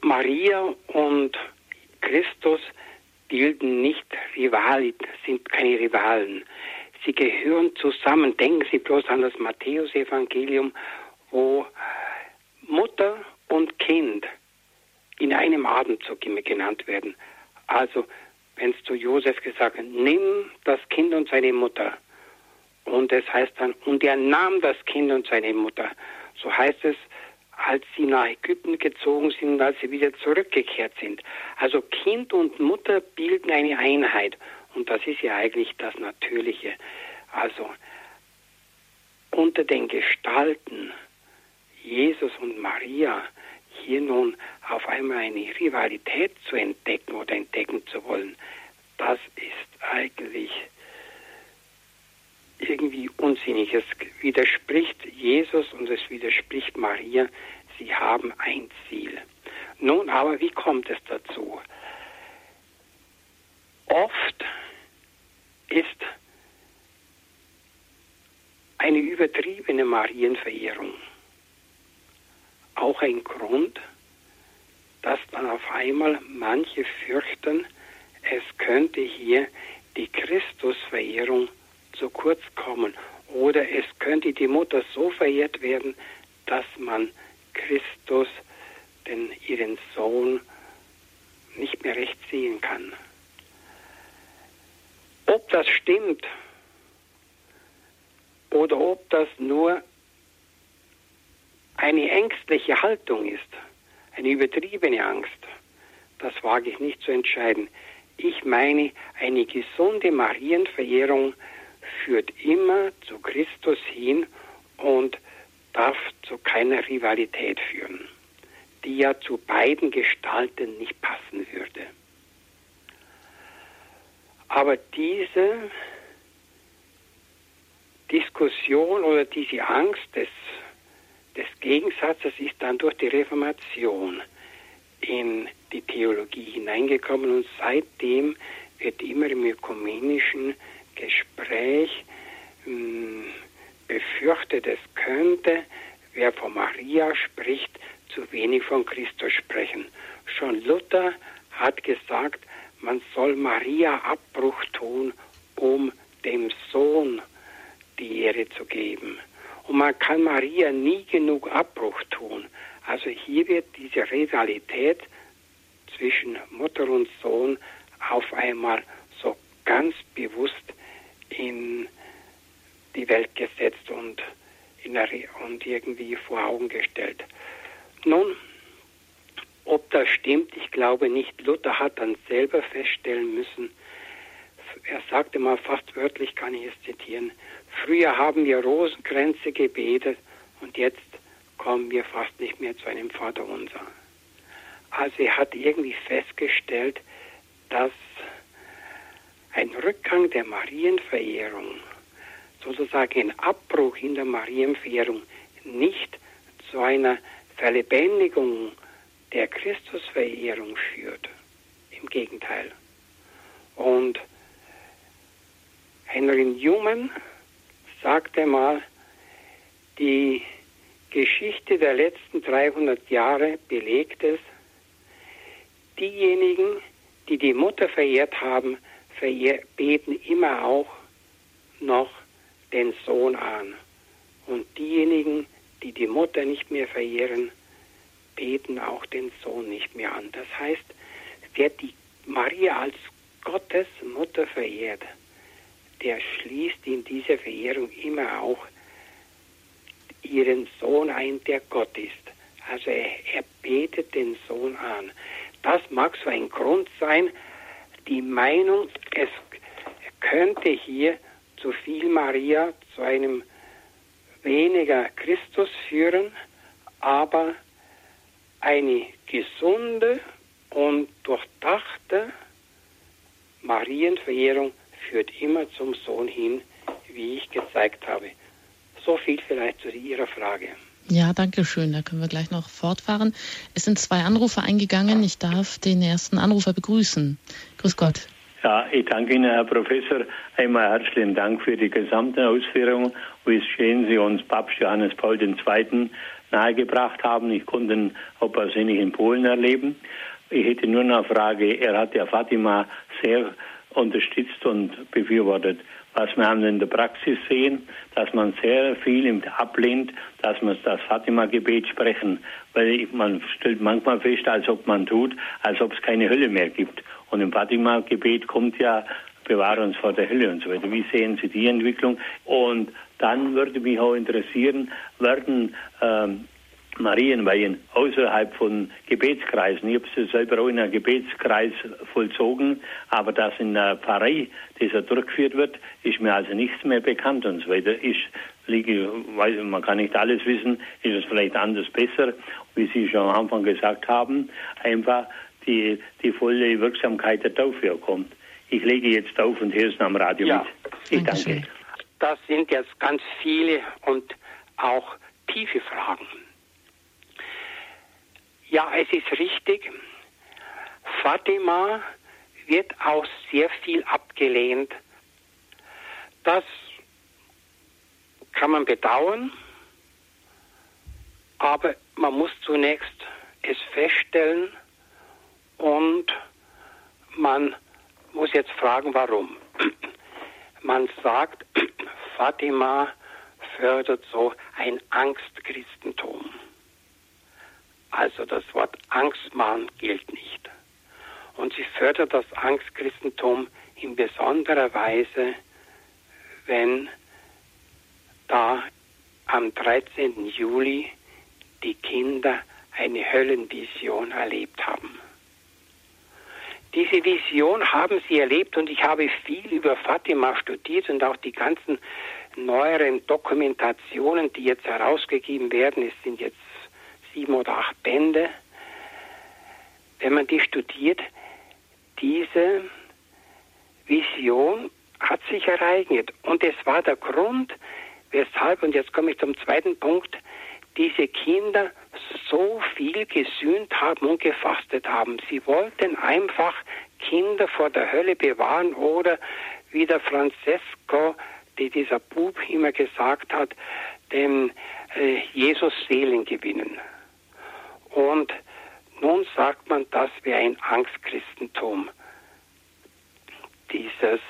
Maria und Christus bilden nicht Rivalen, sind keine Rivalen. Sie gehören zusammen. Denken Sie bloß an das Matthäusevangelium, wo Mutter und Kind in einem Atemzug immer genannt werden. Also wenn es zu Josef gesagt hat, nimm das Kind und seine Mutter. Und es heißt dann, und er nahm das Kind und seine Mutter. So heißt es, als sie nach Ägypten gezogen sind und als sie wieder zurückgekehrt sind. Also Kind und Mutter bilden eine Einheit. Und das ist ja eigentlich das Natürliche. Also unter den Gestalten Jesus und Maria hier nun auf einmal eine Rivalität zu entdecken oder entdecken zu wollen, das ist eigentlich irgendwie unsinnig. Es widerspricht Jesus und es widerspricht Maria. sie haben ein Ziel. Nun aber, wie kommt es dazu? Oft ist eine übertriebene Marienverehrung auch ein Grund, dass dann auf einmal manche fürchten, es könnte hier die Christusverehrung zu kurz kommen oder es könnte die Mutter so verehrt werden, dass man Christus, den ihren Sohn, nicht mehr recht sehen kann. Ob das stimmt oder ob das nur eine ängstliche Haltung ist, eine übertriebene Angst, das wage ich nicht zu entscheiden. Ich meine, eine gesunde Marienverehrung führt immer zu Christus hin und darf zu keiner Rivalität führen, die ja zu beiden Gestalten nicht passen würde. Aber diese Diskussion oder diese Angst des, des Gegensatzes ist dann durch die Reformation in die Theologie hineingekommen und seitdem wird immer im ökumenischen Gespräch hm, befürchtet, es könnte, wer von Maria spricht, zu wenig von Christus sprechen. Schon Luther hat gesagt, man soll Maria Abbruch tun, um dem Sohn die Ehre zu geben. Und man kann Maria nie genug Abbruch tun. Also hier wird diese Rivalität zwischen Mutter und Sohn auf einmal so ganz bewusst in die Welt gesetzt und, und irgendwie vor Augen gestellt. Nun, ob das stimmt, ich glaube nicht. Luther hat dann selber feststellen müssen, er sagte mal fast wörtlich, kann ich es zitieren, früher haben wir Rosenkränze gebetet und jetzt kommen wir fast nicht mehr zu einem Vaterunser. Also er hat irgendwie festgestellt, dass ein Rückgang der Marienverehrung, sozusagen ein Abbruch in der Marienverehrung, nicht zu einer Verlebendigung der Christusverehrung führt. Im Gegenteil. Und Henry Newman sagte mal, die Geschichte der letzten 300 Jahre belegt es, diejenigen, die die Mutter verehrt haben, beten immer auch noch den Sohn an. Und diejenigen, die die Mutter nicht mehr verehren, beten auch den Sohn nicht mehr an. Das heißt, wer die Maria als Gottes Mutter verehrt, der schließt in dieser Verehrung immer auch ihren Sohn ein, der Gott ist. Also er, er betet den Sohn an. Das mag so ein Grund sein, die Meinung, es könnte hier zu viel Maria, zu einem weniger Christus führen, aber eine gesunde und durchdachte Marienverehrung führt immer zum Sohn hin, wie ich gezeigt habe. So viel vielleicht zu Ihrer Frage. Ja, danke schön. Da können wir gleich noch fortfahren. Es sind zwei Anrufer eingegangen. Ich darf den ersten Anrufer begrüßen. Grüß Gott. Ja, ich danke Ihnen, Herr Professor. Einmal herzlichen Dank für die gesamte Ausführung, wie schön Sie uns Papst Johannes Paul II. nahegebracht haben. Ich konnte ihn auch persönlich in Polen erleben. Ich hätte nur eine Frage. Er hat ja Fatima sehr unterstützt und befürwortet. Was wir in der Praxis sehen, dass man sehr viel ablehnt, dass man das Fatima-Gebet sprechen, weil man stellt manchmal fest, als ob man tut, als ob es keine Hölle mehr gibt. Und im Fatima-Gebet kommt ja, bewahre uns vor der Hölle und so weiter. Wie sehen Sie die Entwicklung? Und dann würde mich auch interessieren, werden ähm, Marienweihen außerhalb von Gebetskreisen. Ich habe es selber auch in einem Gebetskreis vollzogen, aber dass in der Pfarrei dieser durchgeführt wird, ist mir also nichts mehr bekannt und so weiter. Ich liege, weiß, man kann nicht alles wissen, ist es vielleicht anders besser, wie Sie schon am Anfang gesagt haben, einfach die, die volle Wirksamkeit der Taufe kommt. Ich lege jetzt auf und höre es am Radio ja. mit. Ich danke. Das sind jetzt ganz viele und auch tiefe Fragen. Ja, es ist richtig. Fatima wird auch sehr viel abgelehnt. Das kann man bedauern, aber man muss zunächst es feststellen und man muss jetzt fragen, warum. [clears throat] Man sagt, [clears throat] Fatima fördert so ein Angstchristentum. Also das Wort Angstmann gilt nicht. Und sie fördert das Angstchristentum in besonderer Weise, wenn da am 13. Juli die Kinder eine Höllenvision erlebt haben. Diese Vision haben sie erlebt und ich habe viel über Fatima studiert und auch die ganzen neueren Dokumentationen, die jetzt herausgegeben werden. Es sind jetzt sieben oder acht Bände. Wenn man die studiert, diese Vision hat sich ereignet. Und es war der Grund, weshalb, und jetzt komme ich zum zweiten Punkt, diese Kinder so viel gesühnt haben und gefastet haben. Sie wollten einfach Kinder vor der Hölle bewahren oder wie der Francesco, die dieser Bub immer gesagt hat, dem äh, Jesus Seelen gewinnen. Und nun sagt man, das wäre ein Angstchristentum. Dieses,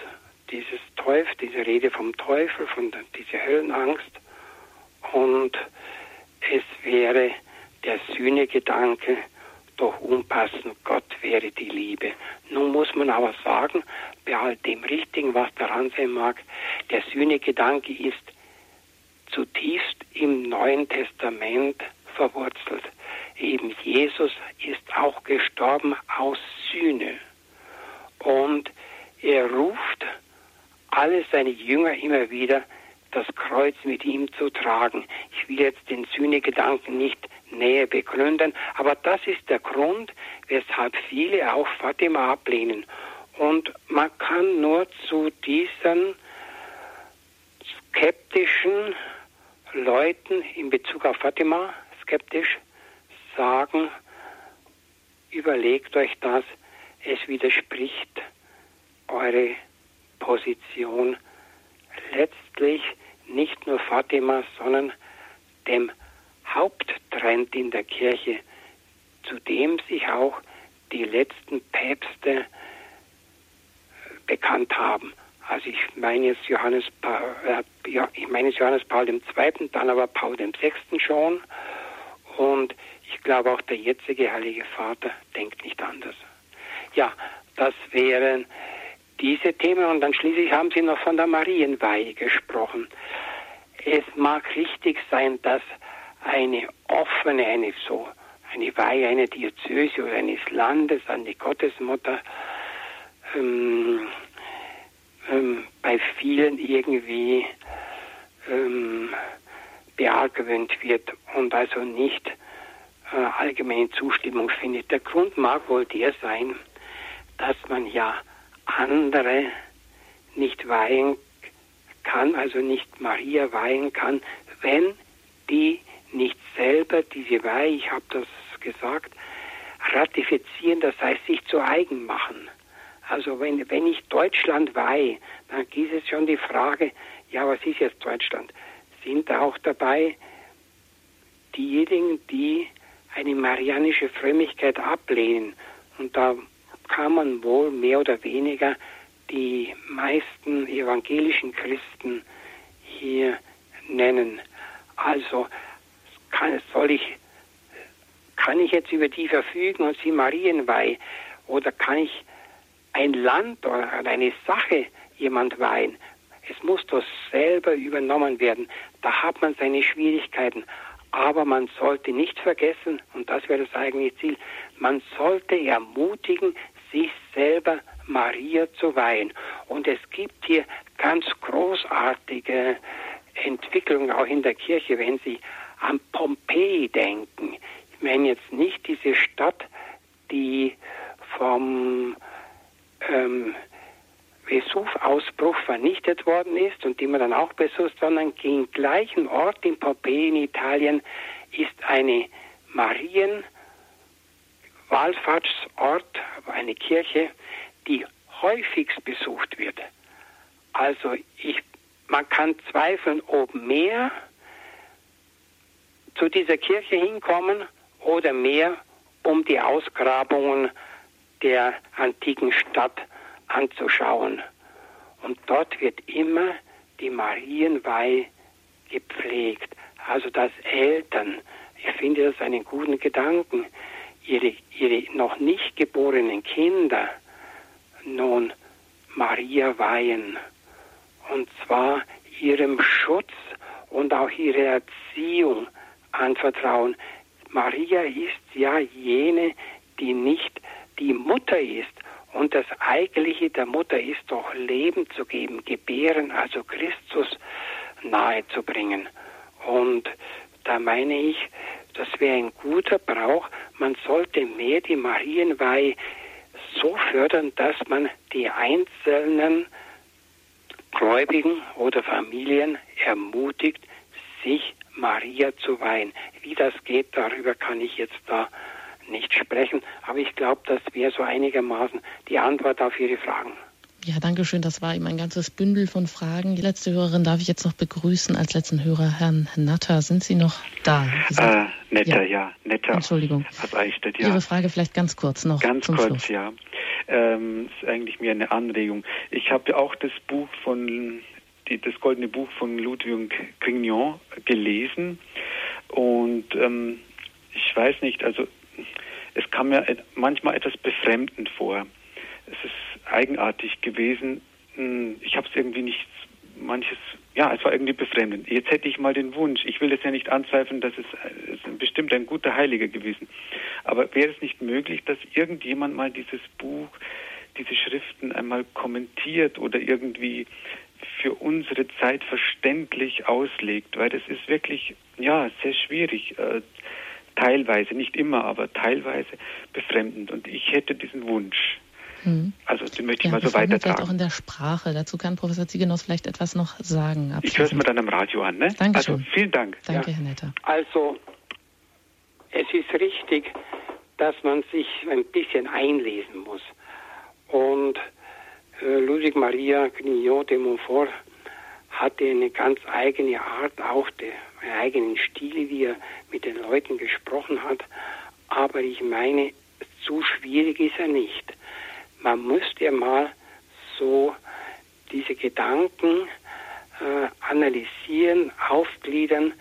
dieses Teufel, diese Rede vom Teufel, von der, diese Höllenangst. Und es wäre der Sühnegedanke doch unpassend, Gott wäre die Liebe. Nun muss man aber sagen, bei all dem Richtigen, was daran sein mag, der Sühnegedanke ist zutiefst im Neuen Testament verwurzelt. Eben Jesus ist auch gestorben aus Sühne. Und er ruft alle seine Jünger immer wieder, das Kreuz mit ihm zu tragen. Ich will jetzt den Sühnegedanken nicht näher begründen, aber das ist der Grund, weshalb viele auch Fatima ablehnen. Und man kann nur zu diesen skeptischen Leuten in Bezug auf Fatima, skeptisch, sagen, überlegt euch das, es widerspricht eure Position letztlich nicht nur Fatima, sondern dem Haupttrend in der Kirche, zu dem sich auch die letzten Päpste äh, bekannt haben. Also ich meine jetzt Johannes, äh, ich meine Johannes Paul II., dann aber Paul VI. schon. Und ich glaube auch der jetzige Heilige Vater denkt nicht anders. Ja, das wären diese Themen und dann schließlich haben Sie noch von der Marienweihe gesprochen. Es mag richtig sein, dass eine offene, eine so, eine Weihe einer Diözese oder eines Landes an die Gottesmutter ähm, ähm, bei vielen irgendwie ähm, beargwöhnt wird und also nicht äh, allgemeine Zustimmung findet. Der Grund mag wohl der sein, dass man ja andere nicht weihen kann, also nicht Maria weihen kann, wenn die nicht selber diese Weihe, ich habe das gesagt, ratifizieren, das heißt sich zu eigen machen. Also wenn, wenn ich Deutschland weihe, dann gibt es schon die Frage, ja, was ist jetzt Deutschland? Sind auch dabei diejenigen, die eine marianische Frömmigkeit ablehnen? Und da kann man wohl mehr oder weniger die meisten evangelischen Christen hier nennen. Also kann, soll ich, kann ich jetzt über die verfügen und sie Marienweih oder kann ich ein Land oder eine Sache jemand weihen? Es muss doch selber übernommen werden. Da hat man seine Schwierigkeiten. Aber man sollte nicht vergessen, und das wäre das eigentliche Ziel, man sollte ermutigen, sich selber Maria zu weihen. Und es gibt hier ganz großartige Entwicklungen auch in der Kirche, wenn Sie an Pompeji denken. Ich meine jetzt nicht diese Stadt, die vom ähm, Vesuv-Ausbruch vernichtet worden ist und die man dann auch besucht, sondern den gleichen Ort in Pompeji in Italien ist eine Marien- Wallfahrtsort, eine Kirche, die häufigst besucht wird. Also ich, man kann zweifeln, ob mehr zu dieser Kirche hinkommen oder mehr, um die Ausgrabungen der antiken Stadt anzuschauen. Und dort wird immer die Marienweih gepflegt. Also dass Eltern, ich finde das einen guten Gedanken, ihre, ihre noch nicht geborenen Kinder nun Maria weihen. Und zwar ihrem Schutz und auch ihre Erziehung anvertrauen. Maria ist ja jene, die nicht die Mutter ist. Und das Eigentliche der Mutter ist doch Leben zu geben, gebären, also Christus nahezubringen. Und da meine ich, das wäre ein guter Brauch. Man sollte mehr die Marienweihe so fördern, dass man die einzelnen Gläubigen oder Familien ermutigt, sich Maria zu weihen. Wie das geht, darüber kann ich jetzt da nicht sprechen, aber ich glaube, das wäre so einigermaßen die Antwort auf Ihre Fragen. Ja, danke schön. Das war eben ein ganzes Bündel von Fragen. Die letzte Hörerin darf ich jetzt noch begrüßen als letzten Hörer, Herrn Natter. Sind Sie noch da? Äh, netter, ja. ja. Netter. Entschuldigung. Aus Eichstätt, ja. Ihre Frage vielleicht ganz kurz noch. Ganz kurz, Schluss. ja. Ähm, ist eigentlich mehr eine Anregung. Ich habe auch das Buch von, die, das Goldene Buch von Ludwig Grignon gelesen und ähm, ich weiß nicht, also es kam mir manchmal etwas befremdend vor. Es ist eigenartig gewesen. Hm, ich habe es irgendwie nicht, manches, ja, es war irgendwie befremdend. Jetzt hätte ich mal den Wunsch, ich will das ja nicht anzweifeln, dass es, es bestimmt ein guter Heiliger gewesen. Aber wäre es nicht möglich, dass irgendjemand mal dieses Buch, diese Schriften einmal kommentiert oder irgendwie für unsere Zeit verständlich auslegt, weil das ist wirklich, ja, sehr schwierig. Äh, teilweise, nicht immer, aber teilweise befremdend. Und ich hätte diesen Wunsch. Hm. Also den möchte ja, ich mal so weitertragen. Vielleicht auch in der Sprache. Dazu kann Professor Ziegenos vielleicht etwas noch sagen. Ich höre es mir dann am Radio an. Ne? Danke also vielen Dank. Danke, ja. Herr Netter. Also es ist richtig, dass man sich ein bisschen einlesen muss. Und äh, Ludwig Maria Grignon de Montfort hatte eine ganz eigene Art, auch der, einen eigenen Stil, wie er mit den Leuten gesprochen hat. Aber ich meine, zu schwierig ist er nicht. Man müsste ja mal so diese Gedanken äh, analysieren, aufgliedern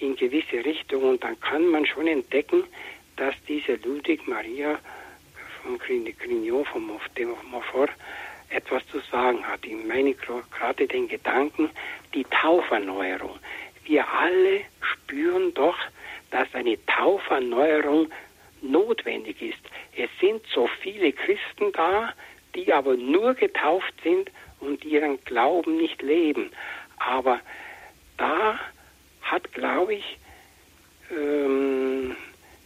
in gewisse Richtungen und dann kann man schon entdecken, dass diese Ludwig Maria von Grignon, von Montfort, etwas zu sagen hat. Ich meine gerade den Gedanken, die Tauferneuerung. Wir alle spüren doch, dass eine Tauferneuerung notwendig ist. Es sind so viele Christen da, die aber nur getauft sind und ihren Glauben nicht leben. Aber da hat, glaube ich, ähm,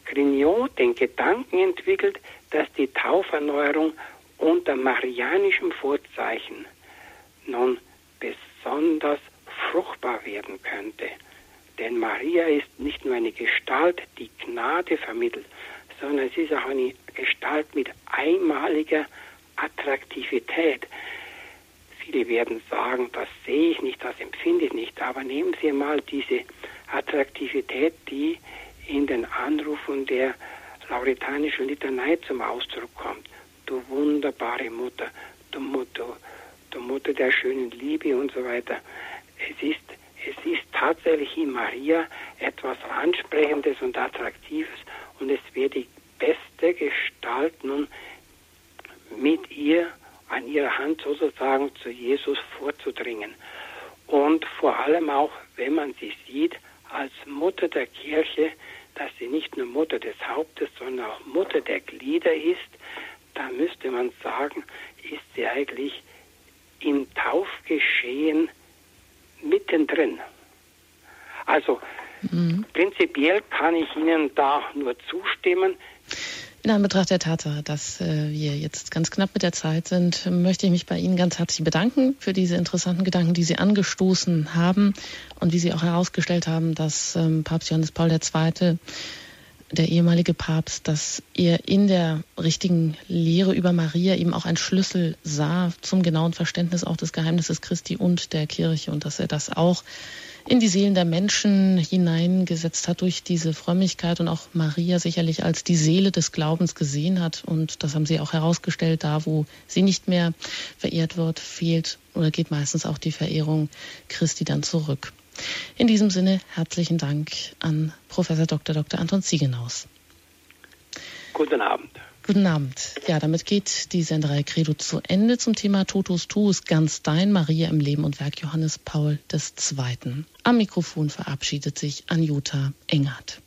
Grignon den Gedanken entwickelt, dass die Tauferneuerung unter marianischem Vorzeichen nun besonders fruchtbar werden könnte. Denn Maria ist nicht nur eine Gestalt, die Gnade vermittelt, sondern es ist auch eine Gestalt mit einmaliger Attraktivität. Viele werden sagen, das sehe ich nicht, das empfinde ich nicht, aber nehmen Sie mal diese Attraktivität, die in den Anrufen der lauretanischen Litanei zum Ausdruck kommt du wunderbare Mutter, du Mutter, du Mutter der schönen Liebe und so weiter. Es ist, es ist tatsächlich in Maria etwas Ansprechendes und Attraktives und es wäre die beste Gestalt nun mit ihr an ihrer Hand sozusagen zu Jesus vorzudringen. Und vor allem auch, wenn man sie sieht, als Mutter der Kirche, dass sie nicht nur Mutter des Hauptes, sondern auch Mutter der Glieder ist, da müsste man sagen, ist sie eigentlich im Taufgeschehen mittendrin. Also mhm. prinzipiell kann ich Ihnen da nur zustimmen. In Anbetracht der Tatsache, dass äh, wir jetzt ganz knapp mit der Zeit sind, möchte ich mich bei Ihnen ganz herzlich bedanken für diese interessanten Gedanken, die Sie angestoßen haben und wie Sie auch herausgestellt haben, dass ähm, Papst Johannes Paul II der ehemalige Papst, dass er in der richtigen Lehre über Maria eben auch einen Schlüssel sah zum genauen Verständnis auch des Geheimnisses Christi und der Kirche und dass er das auch in die Seelen der Menschen hineingesetzt hat durch diese Frömmigkeit und auch Maria sicherlich als die Seele des Glaubens gesehen hat. Und das haben Sie auch herausgestellt, da wo sie nicht mehr verehrt wird, fehlt oder geht meistens auch die Verehrung Christi dann zurück. In diesem Sinne herzlichen Dank an Professor Dr. Dr. Anton Ziegenhaus. Guten Abend. Guten Abend. Ja, damit geht die Senderei Credo zu Ende zum Thema Totus Tuus ganz dein Maria im Leben und Werk Johannes Paul II. Am Mikrofon verabschiedet sich Anjuta Engert.